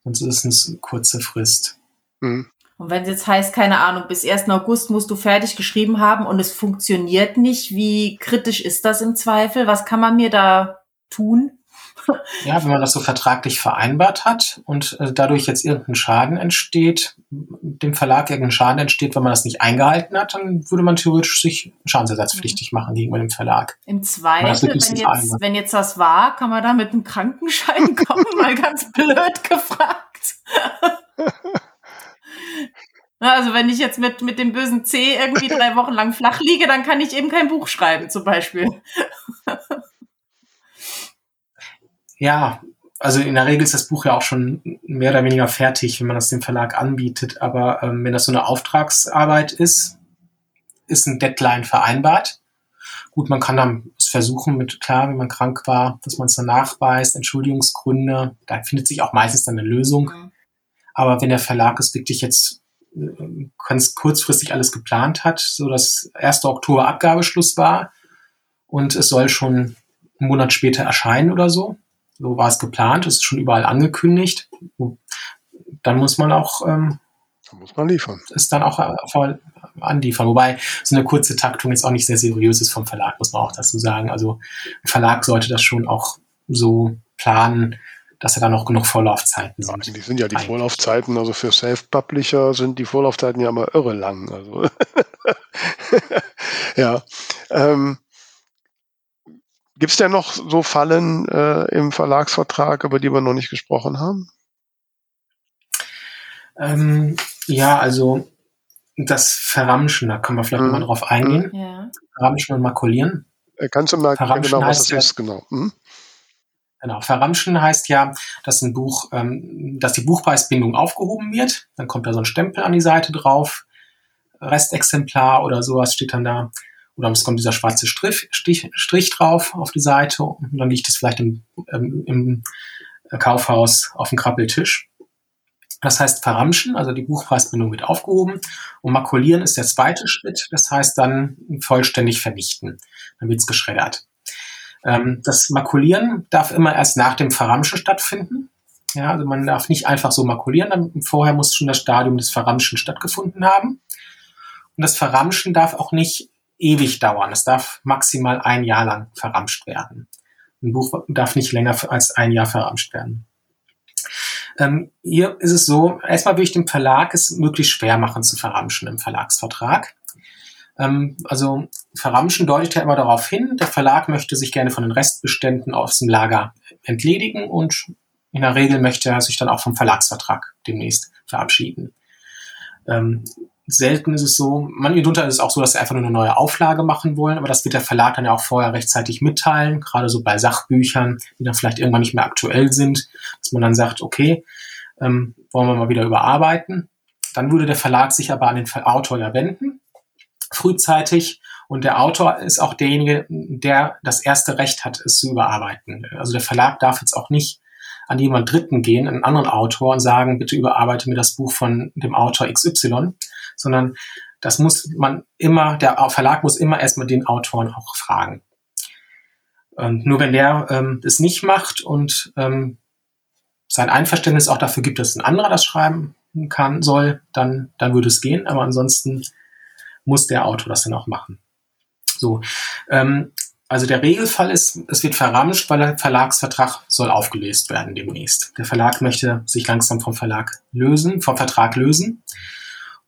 Sonst ist es eine kurze Frist. Mhm. Und wenn es jetzt heißt, keine Ahnung, bis 1. August musst du fertig geschrieben haben und es funktioniert nicht, wie kritisch ist das im Zweifel? Was kann man mir da tun? Ja, wenn man das so vertraglich vereinbart hat und äh, dadurch jetzt irgendein Schaden entsteht, dem Verlag irgendein Schaden entsteht, wenn man das nicht eingehalten hat, dann würde man theoretisch sich schadensersatzpflichtig mhm. machen gegenüber dem Verlag. Im Zweifel, wenn jetzt, wenn jetzt das war, kann man da mit einem Krankenschein kommen, mal ganz blöd gefragt. Also wenn ich jetzt mit, mit dem bösen C irgendwie drei Wochen lang flach liege, dann kann ich eben kein Buch schreiben, zum Beispiel. Ja, also in der Regel ist das Buch ja auch schon mehr oder weniger fertig, wenn man das dem Verlag anbietet. Aber ähm, wenn das so eine Auftragsarbeit ist, ist ein Deadline vereinbart. Gut, man kann dann es versuchen mit, klar, wenn man krank war, dass man es dann nachweist, Entschuldigungsgründe, da findet sich auch meistens dann eine Lösung. Mhm. Aber wenn der Verlag es wirklich jetzt ganz kurzfristig alles geplant hat, so dass 1. Oktober Abgabeschluss war und es soll schon einen Monat später erscheinen oder so. So war es geplant, es ist schon überall angekündigt. Dann muss man auch ähm, da muss man liefern. Ist dann auch äh, anliefern. Wobei so eine kurze Taktung jetzt auch nicht sehr seriös ist vom Verlag, muss man auch dazu sagen. Also ein Verlag sollte das schon auch so planen, dass er da noch genug Vorlaufzeiten sind. Ja, die sind ja die Vorlaufzeiten, also für Self-Publisher sind die Vorlaufzeiten ja immer irre lang. Also ja. Ähm, Gibt es denn noch so Fallen äh, im Verlagsvertrag, über die wir noch nicht gesprochen haben? Ähm, ja, also das Verramschen, da können wir vielleicht mhm. mal drauf eingehen. Ja. Verramschen und makulieren. Äh, kannst du mal genau, was das ist? Genau. Mhm. Genau, verramschen heißt ja, dass ein Buch, ähm, dass die Buchpreisbindung aufgehoben wird. Dann kommt da so ein Stempel an die Seite drauf, Restexemplar oder sowas steht dann da. Oder es kommt dieser schwarze Strich, Stich, Strich drauf auf die Seite und dann liegt es vielleicht im, ähm, im Kaufhaus auf dem Krabbeltisch. Das heißt verramschen, also die Buchpreisbindung wird aufgehoben und makulieren ist der zweite Schritt, das heißt dann vollständig vernichten. Dann wird es geschreddert. Ähm, das Makulieren darf immer erst nach dem Verramschen stattfinden. Ja, also man darf nicht einfach so makulieren, vorher muss schon das Stadium des Verramschen stattgefunden haben. Und das Verramschen darf auch nicht ewig dauern. Es darf maximal ein Jahr lang verramscht werden. Ein Buch darf nicht länger als ein Jahr verramscht werden. Ähm, hier ist es so, erstmal will ich dem Verlag es möglichst schwer machen zu verramschen im Verlagsvertrag. Ähm, also Verramschen deutet ja immer darauf hin, der Verlag möchte sich gerne von den Restbeständen aus dem Lager entledigen und in der Regel möchte er sich dann auch vom Verlagsvertrag demnächst verabschieden. Ähm, selten ist es so, mitunter ist es auch so, dass sie einfach nur eine neue Auflage machen wollen, aber das wird der Verlag dann ja auch vorher rechtzeitig mitteilen, gerade so bei Sachbüchern, die dann vielleicht irgendwann nicht mehr aktuell sind, dass man dann sagt, okay, ähm, wollen wir mal wieder überarbeiten. Dann würde der Verlag sich aber an den Autor ja wenden frühzeitig und der Autor ist auch derjenige, der das erste Recht hat, es zu überarbeiten. Also der Verlag darf jetzt auch nicht an jemand Dritten gehen, einen anderen Autor und sagen, bitte überarbeite mir das Buch von dem Autor XY, sondern das muss man immer, der Verlag muss immer erstmal den Autoren auch fragen. Und nur wenn der ähm, das nicht macht und ähm, sein Einverständnis auch dafür gibt, dass ein anderer das schreiben kann, soll, dann, dann würde es gehen. Aber ansonsten muss der Autor das dann auch machen. So, ähm, also der Regelfall ist, es wird verramscht, weil der Verlagsvertrag soll aufgelöst werden demnächst. Der Verlag möchte sich langsam vom Verlag lösen, vom Vertrag lösen.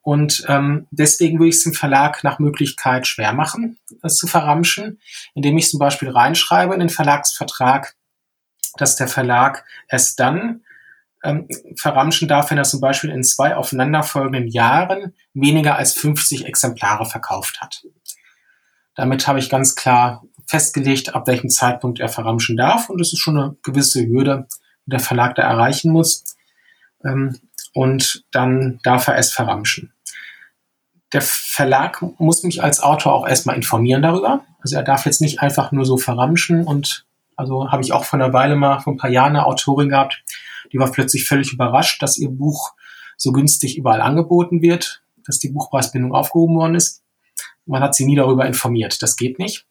Und ähm, deswegen würde ich es dem Verlag nach Möglichkeit schwer machen, es zu verramschen, indem ich zum Beispiel reinschreibe in den Verlagsvertrag, dass der Verlag es dann ähm, verramschen darf, wenn er zum Beispiel in zwei aufeinanderfolgenden Jahren weniger als 50 Exemplare verkauft hat. Damit habe ich ganz klar festgelegt, ab welchem Zeitpunkt er verramschen darf. Und das ist schon eine gewisse Hürde, die der Verlag da erreichen muss. Ähm, und dann darf er es verramschen. Der Verlag muss mich als Autor auch erstmal informieren darüber. Also er darf jetzt nicht einfach nur so verramschen und also habe ich auch vor einer Weile mal, vor ein paar Jahren eine Autorin gehabt, die war plötzlich völlig überrascht, dass ihr Buch so günstig überall angeboten wird, dass die Buchpreisbindung aufgehoben worden ist. Man hat sie nie darüber informiert. Das geht nicht.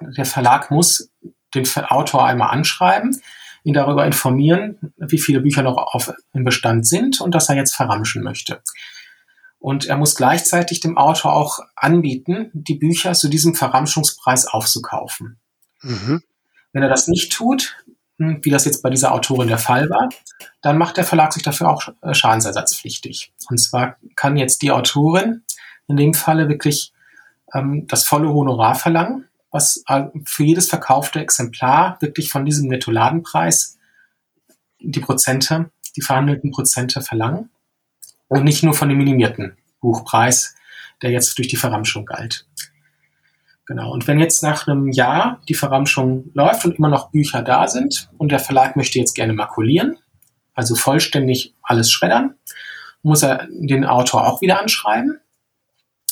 Der Verlag muss den Autor einmal anschreiben, ihn darüber informieren, wie viele Bücher noch auf, im Bestand sind und dass er jetzt verramschen möchte. Und er muss gleichzeitig dem Autor auch anbieten, die Bücher zu diesem Verramschungspreis aufzukaufen. Mhm. Wenn er das nicht tut, hm, wie das jetzt bei dieser Autorin der Fall war, dann macht der Verlag sich dafür auch äh, schadensersatzpflichtig. Und zwar kann jetzt die Autorin in dem Falle wirklich ähm, das volle Honorar verlangen, was äh, für jedes verkaufte Exemplar wirklich von diesem Nettoladenpreis die Prozente, die verhandelten Prozente verlangen und nicht nur von dem minimierten Buchpreis, der jetzt durch die Verramschung galt. Genau. Und wenn jetzt nach einem Jahr die Verramschung läuft und immer noch Bücher da sind und der Verlag möchte jetzt gerne makulieren, also vollständig alles schreddern, muss er den Autor auch wieder anschreiben,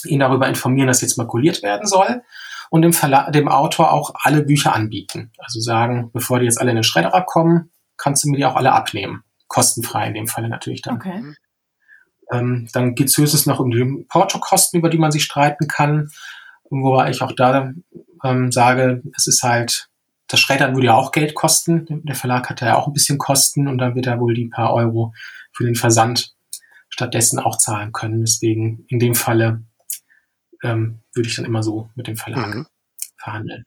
ihn darüber informieren, dass jetzt makuliert werden soll und dem, Verla dem Autor auch alle Bücher anbieten. Also sagen, bevor die jetzt alle in den Schredderer kommen, kannst du mir die auch alle abnehmen. Kostenfrei in dem Falle natürlich dann. Okay. Ähm, dann geht es höchstens noch um die Portokosten, über die man sich streiten kann. Wobei ich auch da ähm, sage, es ist halt, das Schreddern würde ja auch Geld kosten. Der Verlag hat ja auch ein bisschen Kosten und dann wird er wohl die paar Euro für den Versand stattdessen auch zahlen können. Deswegen in dem Falle ähm, würde ich dann immer so mit dem Verlag mhm. verhandeln.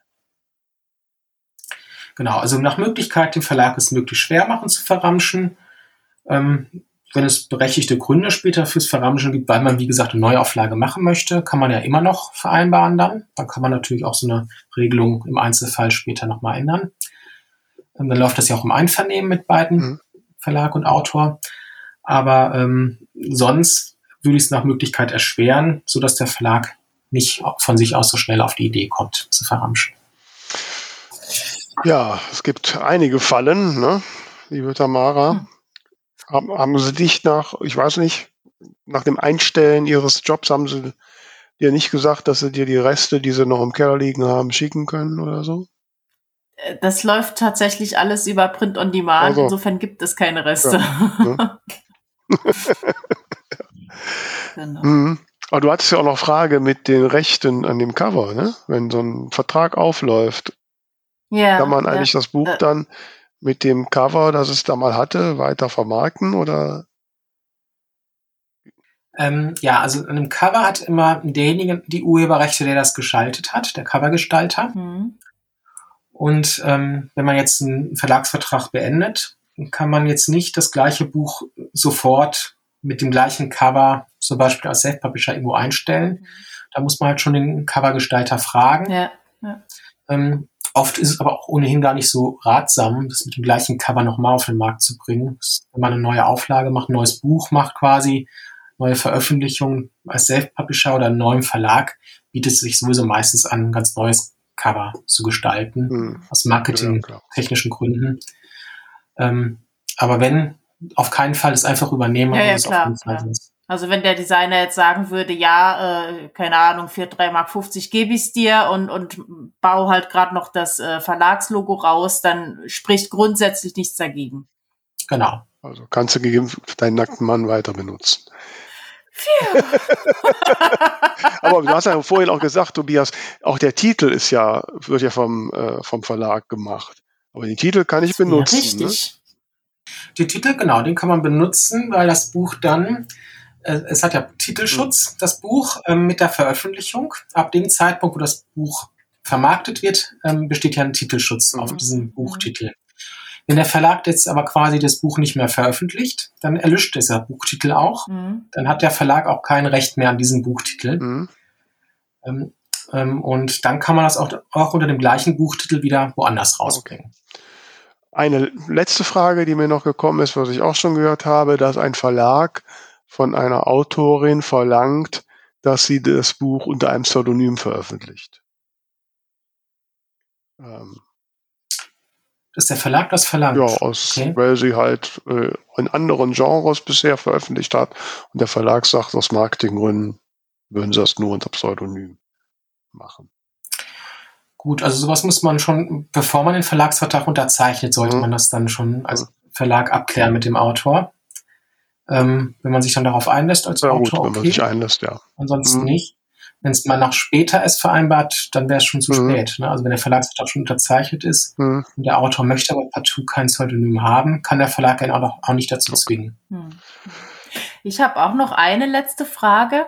Genau, also nach Möglichkeit, den Verlag es möglichst schwer machen zu verramschen. Ähm, wenn es berechtigte Gründe später fürs Verramschen gibt, weil man, wie gesagt, eine Neuauflage machen möchte, kann man ja immer noch vereinbaren dann. Dann kann man natürlich auch so eine Regelung im Einzelfall später nochmal ändern. Ähm, dann läuft das ja auch im Einvernehmen mit beiden, mhm. Verlag und Autor. Aber ähm, sonst würde ich es nach Möglichkeit erschweren, sodass der Verlag nicht von sich aus so schnell auf die Idee kommt, zu verramschen. Ja, es gibt einige Fallen, ne, liebe Tamara. Hm. Haben, haben Sie dich nach, ich weiß nicht, nach dem Einstellen Ihres Jobs, haben Sie dir nicht gesagt, dass Sie dir die Reste, die Sie noch im Keller liegen haben, schicken können oder so? Das läuft tatsächlich alles über Print on Demand. Also. Insofern gibt es keine Reste. Ja. genau. Mhm. Aber du hattest ja auch noch Frage mit den Rechten an dem Cover, ne? Wenn so ein Vertrag aufläuft, ja, kann man eigentlich ja. das Buch äh. dann mit dem Cover, das es da mal hatte, weiter vermarkten oder? Ähm, ja, also an dem Cover hat immer derjenige die Urheberrechte, der das geschaltet hat, der Covergestalter. Mhm. Und ähm, wenn man jetzt einen Verlagsvertrag beendet, kann man jetzt nicht das gleiche Buch sofort mit dem gleichen Cover zum Beispiel als Self-Publisher irgendwo einstellen. Mhm. Da muss man halt schon den Covergestalter fragen. Ja, ja. Ähm, Oft ist es aber auch ohnehin gar nicht so ratsam, das mit dem gleichen Cover nochmal auf den Markt zu bringen. Wenn man eine neue Auflage macht, ein neues Buch macht quasi, neue Veröffentlichung als Self-Publisher oder einen neuen Verlag, bietet es sich sowieso meistens an, ein ganz neues Cover zu gestalten, hm. aus marketingtechnischen ja, Gründen. Ähm, aber wenn, auf keinen Fall es einfach übernehmen, ja, ja, klar, auf jeden Fall ja. Also wenn der Designer jetzt sagen würde, ja, äh, keine Ahnung, für 3,50 Mark gebe ich es dir und, und bau halt gerade noch das äh, Verlagslogo raus, dann spricht grundsätzlich nichts dagegen. Genau. Also kannst du gegeben deinen nackten Mann weiter benutzen. Aber du hast ja vorhin auch gesagt, Tobias, auch der Titel ist ja, wird ja vom, äh, vom Verlag gemacht. Aber den Titel kann ich benutzen. Ja, ne? richtig. Ne? Den Titel, genau, den kann man benutzen, weil das Buch dann äh, es hat ja Titelschutz, mhm. das Buch, ähm, mit der Veröffentlichung. Ab dem Zeitpunkt, wo das Buch vermarktet wird, ähm, besteht ja ein Titelschutz mhm. auf diesem Buchtitel. Wenn der Verlag jetzt aber quasi das Buch nicht mehr veröffentlicht, dann erlischt dieser Buchtitel auch. Mhm. Dann hat der Verlag auch kein Recht mehr an diesem Buchtitel. Mhm. Ähm, ähm, und dann kann man das auch, auch unter dem gleichen Buchtitel wieder woanders rausbringen. Okay. Eine letzte Frage, die mir noch gekommen ist, was ich auch schon gehört habe, dass ein Verlag von einer Autorin verlangt, dass sie das Buch unter einem Pseudonym veröffentlicht. Ähm, dass der Verlag das verlangt? Ja, aus, okay. weil sie halt äh, in anderen Genres bisher veröffentlicht hat und der Verlag sagt, aus Marketinggründen würden sie das nur unter Pseudonym machen. Gut, also sowas muss man schon, bevor man den Verlagsvertrag unterzeichnet, sollte mhm. man das dann schon als Verlag abklären mit dem Autor. Ähm, wenn man sich dann darauf einlässt als ja, Autor, gut, wenn man sich einlässt, ja. Ansonsten mhm. nicht. Wenn es mal nach später es vereinbart, dann wäre es schon zu mhm. spät. Ne? Also wenn der Verlagsvertrag schon unterzeichnet ist mhm. und der Autor möchte aber partout kein Pseudonym haben, kann der Verlag ihn auch, auch nicht dazu zwingen. Mhm. Ich habe auch noch eine letzte Frage.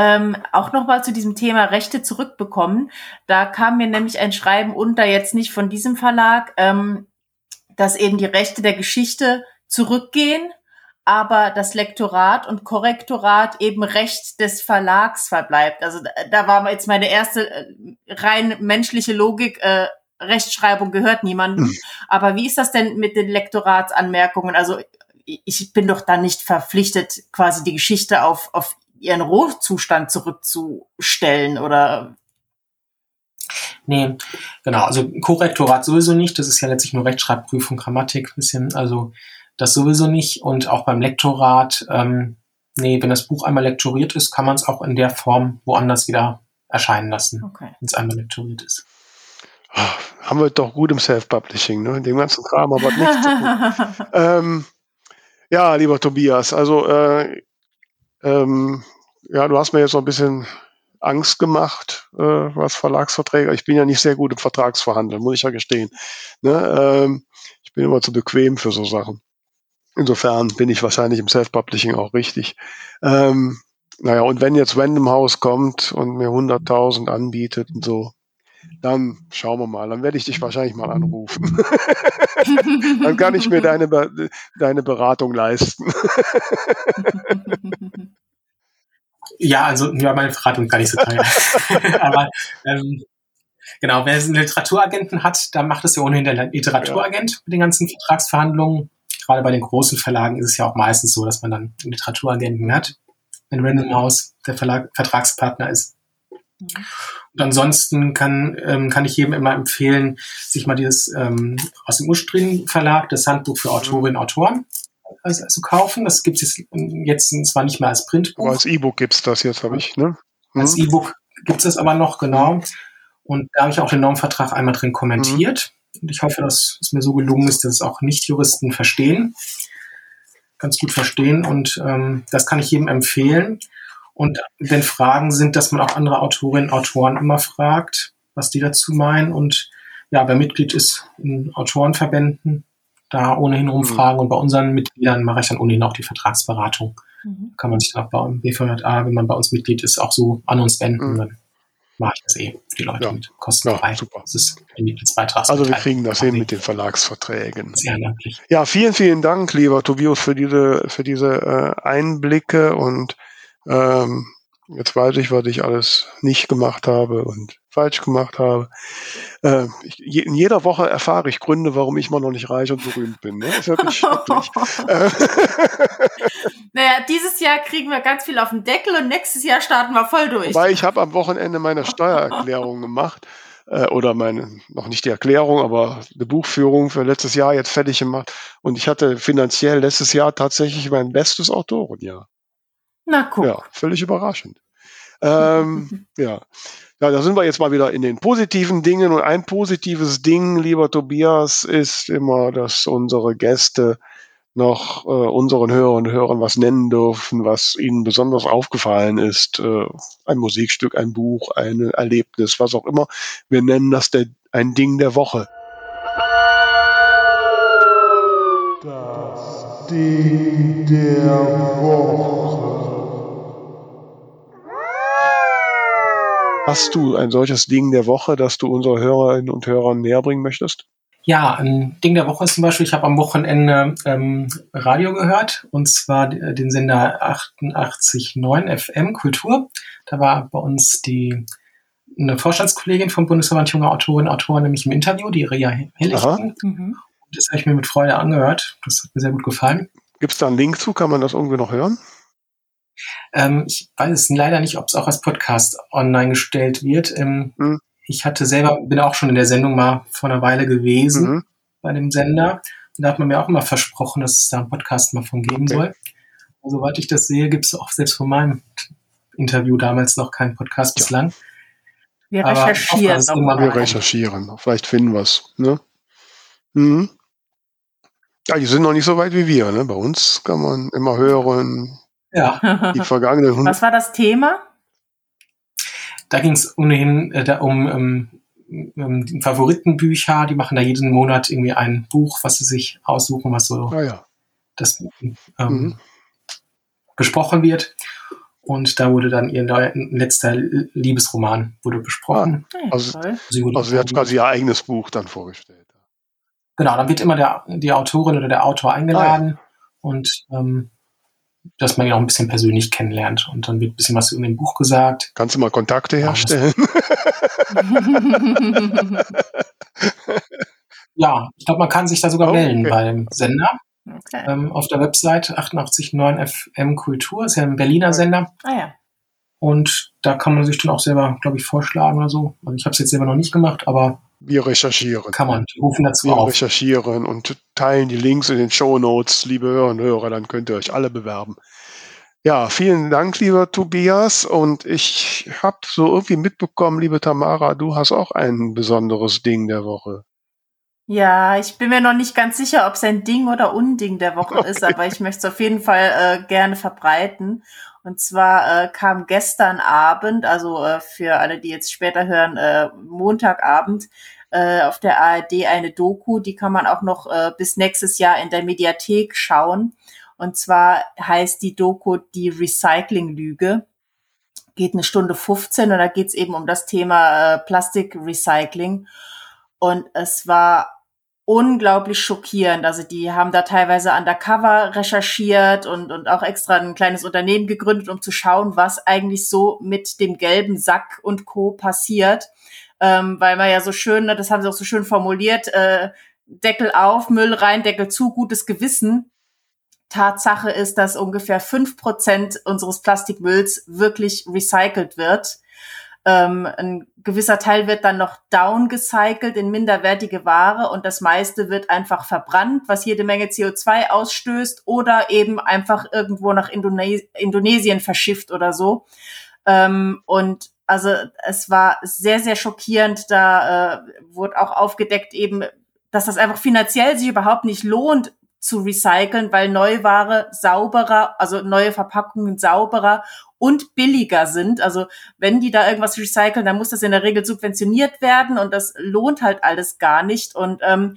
Ähm, auch nochmal zu diesem Thema Rechte zurückbekommen. Da kam mir nämlich ein Schreiben unter, jetzt nicht von diesem Verlag, ähm, dass eben die Rechte der Geschichte zurückgehen aber das Lektorat und Korrektorat eben Recht des Verlags verbleibt. Also da war jetzt meine erste äh, rein menschliche Logik, äh, Rechtschreibung gehört niemandem. Mhm. Aber wie ist das denn mit den Lektoratsanmerkungen? Also ich bin doch da nicht verpflichtet, quasi die Geschichte auf, auf ihren Rohzustand zurückzustellen oder Nee, genau. Also Korrektorat sowieso nicht. Das ist ja letztlich nur Rechtschreibprüfung, Grammatik, bisschen. Also das sowieso nicht. Und auch beim Lektorat, ähm, nee, wenn das Buch einmal lektoriert ist, kann man es auch in der Form woanders wieder erscheinen lassen, okay. wenn es einmal lektoriert ist. Oh, haben wir doch gut im Self-Publishing, ne? In dem ganzen Kram aber nicht. ähm, ja, lieber Tobias, also äh, ähm, ja, du hast mir jetzt noch ein bisschen Angst gemacht, äh, was Verlagsverträge. Ich bin ja nicht sehr gut im Vertragsverhandeln, muss ich ja gestehen. Ne? Ähm, ich bin immer zu bequem für so Sachen. Insofern bin ich wahrscheinlich im Self-Publishing auch richtig. Ähm, naja, und wenn jetzt Random House kommt und mir 100.000 anbietet und so, dann schauen wir mal. Dann werde ich dich wahrscheinlich mal anrufen. dann kann ich mir deine, Be deine Beratung leisten. ja, also ja, meine Beratung gar nicht so teuer. Aber ähm, genau, wer einen Literaturagenten hat, dann macht es ja ohnehin der Literaturagent ja. mit den ganzen Vertragsverhandlungen gerade bei den großen Verlagen ist es ja auch meistens so, dass man dann Literaturagenten hat, wenn Random House der Verlag, Vertragspartner ist. Und ansonsten kann, ähm, kann ich jedem immer empfehlen, sich mal dieses ähm, aus dem ursprünglichen Verlag, das Handbuch für Autorinnen und Autoren, also, also kaufen. Das gibt es jetzt, jetzt zwar nicht mehr als Printbuch. Aber als E-Book gibt es das jetzt, habe ich, ne? Mhm. Als E-Book gibt es das aber noch, genau. Und da habe ich auch den Normvertrag einmal drin kommentiert. Mhm. Und ich hoffe, dass es mir so gelungen ist, dass es auch Nicht-Juristen verstehen, ganz gut verstehen. Und ähm, das kann ich jedem empfehlen. Und wenn Fragen sind, dass man auch andere Autorinnen und Autoren immer fragt, was die dazu meinen. Und ja, wer Mitglied ist in Autorenverbänden, da ohnehin rumfragen. Mhm. Und bei unseren Mitgliedern mache ich dann ohnehin auch die Vertragsberatung. Mhm. Kann man sich dann auch beim BVJA, wenn man bei uns Mitglied ist, auch so an uns wenden. Mhm. Dann mache ich das eh für die Leute ja. mit kostenfrei. Ja, super. Das ist ein Mitgliedsbeitrag. Also wir kriegen das hin mit den Verlagsverträgen. Sehr danke. Ja, vielen, vielen Dank, lieber Tobias, für diese, für diese äh, Einblicke und ähm, jetzt weiß ich, was ich alles nicht gemacht habe und falsch gemacht habe. Äh, ich, in jeder Woche erfahre ich Gründe, warum ich mal noch nicht reich und berühmt bin. Ne? Das ist wirklich schrecklich. naja, dieses Jahr kriegen wir ganz viel auf den Deckel und nächstes Jahr starten wir voll durch. Weil ich habe am Wochenende meine Steuererklärung gemacht äh, oder meine, noch nicht die Erklärung, aber eine Buchführung für letztes Jahr jetzt fertig gemacht. Und ich hatte finanziell letztes Jahr tatsächlich mein bestes Autorenjahr. Na guck. Ja, völlig überraschend. ähm, ja. Ja, da sind wir jetzt mal wieder in den positiven Dingen. Und ein positives Ding, lieber Tobias, ist immer, dass unsere Gäste noch äh, unseren Hörern und Hörern was nennen dürfen, was ihnen besonders aufgefallen ist. Äh, ein Musikstück, ein Buch, ein Erlebnis, was auch immer. Wir nennen das der, ein Ding der Woche. Das Ding der Woche. Hast du ein solches Ding der Woche, das du unsere Hörerinnen und Hörern näher bringen möchtest? Ja, ein Ding der Woche ist zum Beispiel, ich habe am Wochenende ähm, Radio gehört und zwar den Sender 88.9 FM Kultur. Da war bei uns die eine Vorstandskollegin vom Bundesverband junger Autorinnen und Autoren nämlich im Interview, die Ria Hellichten. Mhm. Das habe ich mir mit Freude angehört. Das hat mir sehr gut gefallen. Gibt es da einen Link zu? Kann man das irgendwie noch hören? Ähm, ich weiß es leider nicht, ob es auch als Podcast online gestellt wird. Ähm, mhm. Ich hatte selber, bin auch schon in der Sendung mal vor einer Weile gewesen mhm. bei dem Sender. Und da hat man mir auch immer versprochen, dass es da einen Podcast mal von geben okay. soll. Und soweit ich das sehe, gibt es auch selbst von meinem Interview damals noch keinen Podcast ja. bislang. Wir recherchieren. Wir recherchieren. Vielleicht finden wir es. Ne? Mhm. Ja, die sind noch nicht so weit wie wir. Ne? Bei uns kann man immer hören, ja. Die vergangenen 100. Was war das Thema? da ging es ohnehin äh, da um ähm, ähm, Favoritenbücher. Die machen da jeden Monat irgendwie ein Buch, was sie sich aussuchen, was so ah, ja. das ähm, mhm. besprochen wird. Und da wurde dann ihr letzter Liebesroman wurde besprochen. Ah, also, sie, wurde also sie hat quasi ihr eigenes Buch dann vorgestellt. Genau, dann wird immer der, die Autorin oder der Autor eingeladen ah, ja. und ähm, dass man ihn auch ein bisschen persönlich kennenlernt. Und dann wird ein bisschen was in dem Buch gesagt. Kannst du mal Kontakte herstellen? ja, ich glaube, man kann sich da sogar oh, melden okay. beim Sender. Okay. Ähm, auf der Website 889 FM Kultur, ist ja ein Berliner Sender. Ah ja. Und da kann man sich dann auch selber, glaube ich, vorschlagen oder so. Also ich habe es jetzt selber noch nicht gemacht, aber wir recherchieren. Kann man, rufen dazu Wir auf. recherchieren und teilen die Links in den Show Notes, liebe Hörer und Hörer, dann könnt ihr euch alle bewerben. Ja, vielen Dank, lieber Tobias. Und ich habe so irgendwie mitbekommen, liebe Tamara, du hast auch ein besonderes Ding der Woche. Ja, ich bin mir noch nicht ganz sicher, ob es ein Ding oder Unding der Woche okay. ist, aber ich möchte es auf jeden Fall äh, gerne verbreiten. Und zwar äh, kam gestern Abend, also äh, für alle, die jetzt später hören, äh, Montagabend, äh, auf der ARD eine Doku, die kann man auch noch äh, bis nächstes Jahr in der Mediathek schauen. Und zwar heißt die Doku die Recycling-Lüge. Geht eine Stunde 15 und da geht es eben um das Thema äh, Plastikrecycling. Und es war unglaublich schockierend. Also die haben da teilweise undercover recherchiert und, und auch extra ein kleines Unternehmen gegründet, um zu schauen, was eigentlich so mit dem gelben Sack und Co. passiert. Ähm, weil man ja so schön, ne, das haben sie auch so schön formuliert, äh, Deckel auf, Müll rein, Deckel zu, gutes Gewissen. Tatsache ist, dass ungefähr fünf Prozent unseres Plastikmülls wirklich recycelt wird. Ähm, ein gewisser Teil wird dann noch downgecycelt in minderwertige Ware und das meiste wird einfach verbrannt, was jede Menge CO2 ausstößt oder eben einfach irgendwo nach Indones Indonesien verschifft oder so. Ähm, und also es war sehr, sehr schockierend. Da äh, wurde auch aufgedeckt eben, dass das einfach finanziell sich überhaupt nicht lohnt, zu recyceln, weil Neuware sauberer, also neue Verpackungen sauberer und billiger sind. Also wenn die da irgendwas recyceln, dann muss das in der Regel subventioniert werden und das lohnt halt alles gar nicht. Und ähm,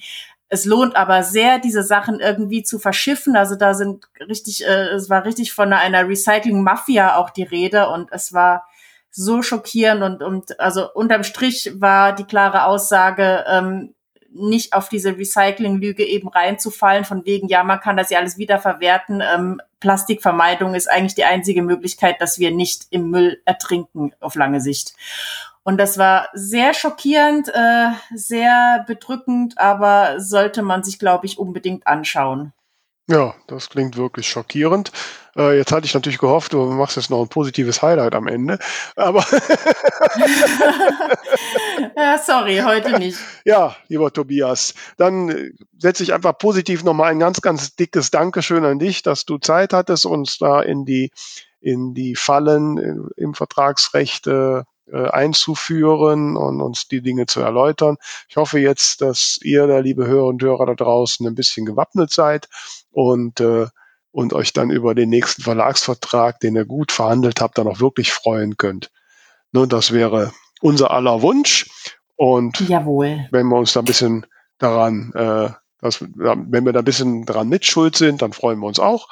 es lohnt aber sehr, diese Sachen irgendwie zu verschiffen. Also da sind richtig, äh, es war richtig von einer Recycling-Mafia auch die Rede und es war so schockierend und, und also unterm Strich war die klare Aussage, ähm, nicht auf diese Recycling-Lüge eben reinzufallen, von wegen, ja, man kann das ja alles wiederverwerten. Ähm, Plastikvermeidung ist eigentlich die einzige Möglichkeit, dass wir nicht im Müll ertrinken auf lange Sicht. Und das war sehr schockierend, äh, sehr bedrückend, aber sollte man sich, glaube ich, unbedingt anschauen. Ja, das klingt wirklich schockierend. Äh, jetzt hatte ich natürlich gehofft, du machst jetzt noch ein positives Highlight am Ende. Aber ja, sorry, heute nicht. Ja, lieber Tobias, dann äh, setze ich einfach positiv nochmal ein ganz, ganz dickes Dankeschön an dich, dass du Zeit hattest, uns da in die in die Fallen äh, im Vertragsrecht äh, äh, einzuführen und uns die Dinge zu erläutern. Ich hoffe jetzt, dass ihr, da liebe Hörer und Hörer da draußen, ein bisschen gewappnet seid und, äh, und euch dann über den nächsten Verlagsvertrag, den ihr gut verhandelt habt, dann auch wirklich freuen könnt. Nun, das wäre unser aller Wunsch. Und Jawohl. wenn wir uns da ein bisschen daran, äh, dass, wenn wir da ein bisschen daran mitschuld sind, dann freuen wir uns auch.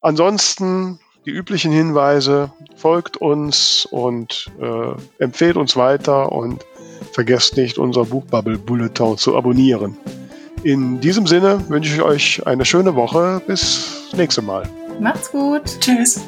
Ansonsten die üblichen Hinweise, folgt uns und äh, empfehlt uns weiter und vergesst nicht, unser Buchbubble Bulletin zu abonnieren. In diesem Sinne wünsche ich euch eine schöne Woche. Bis nächste Mal. Macht's gut. Tschüss.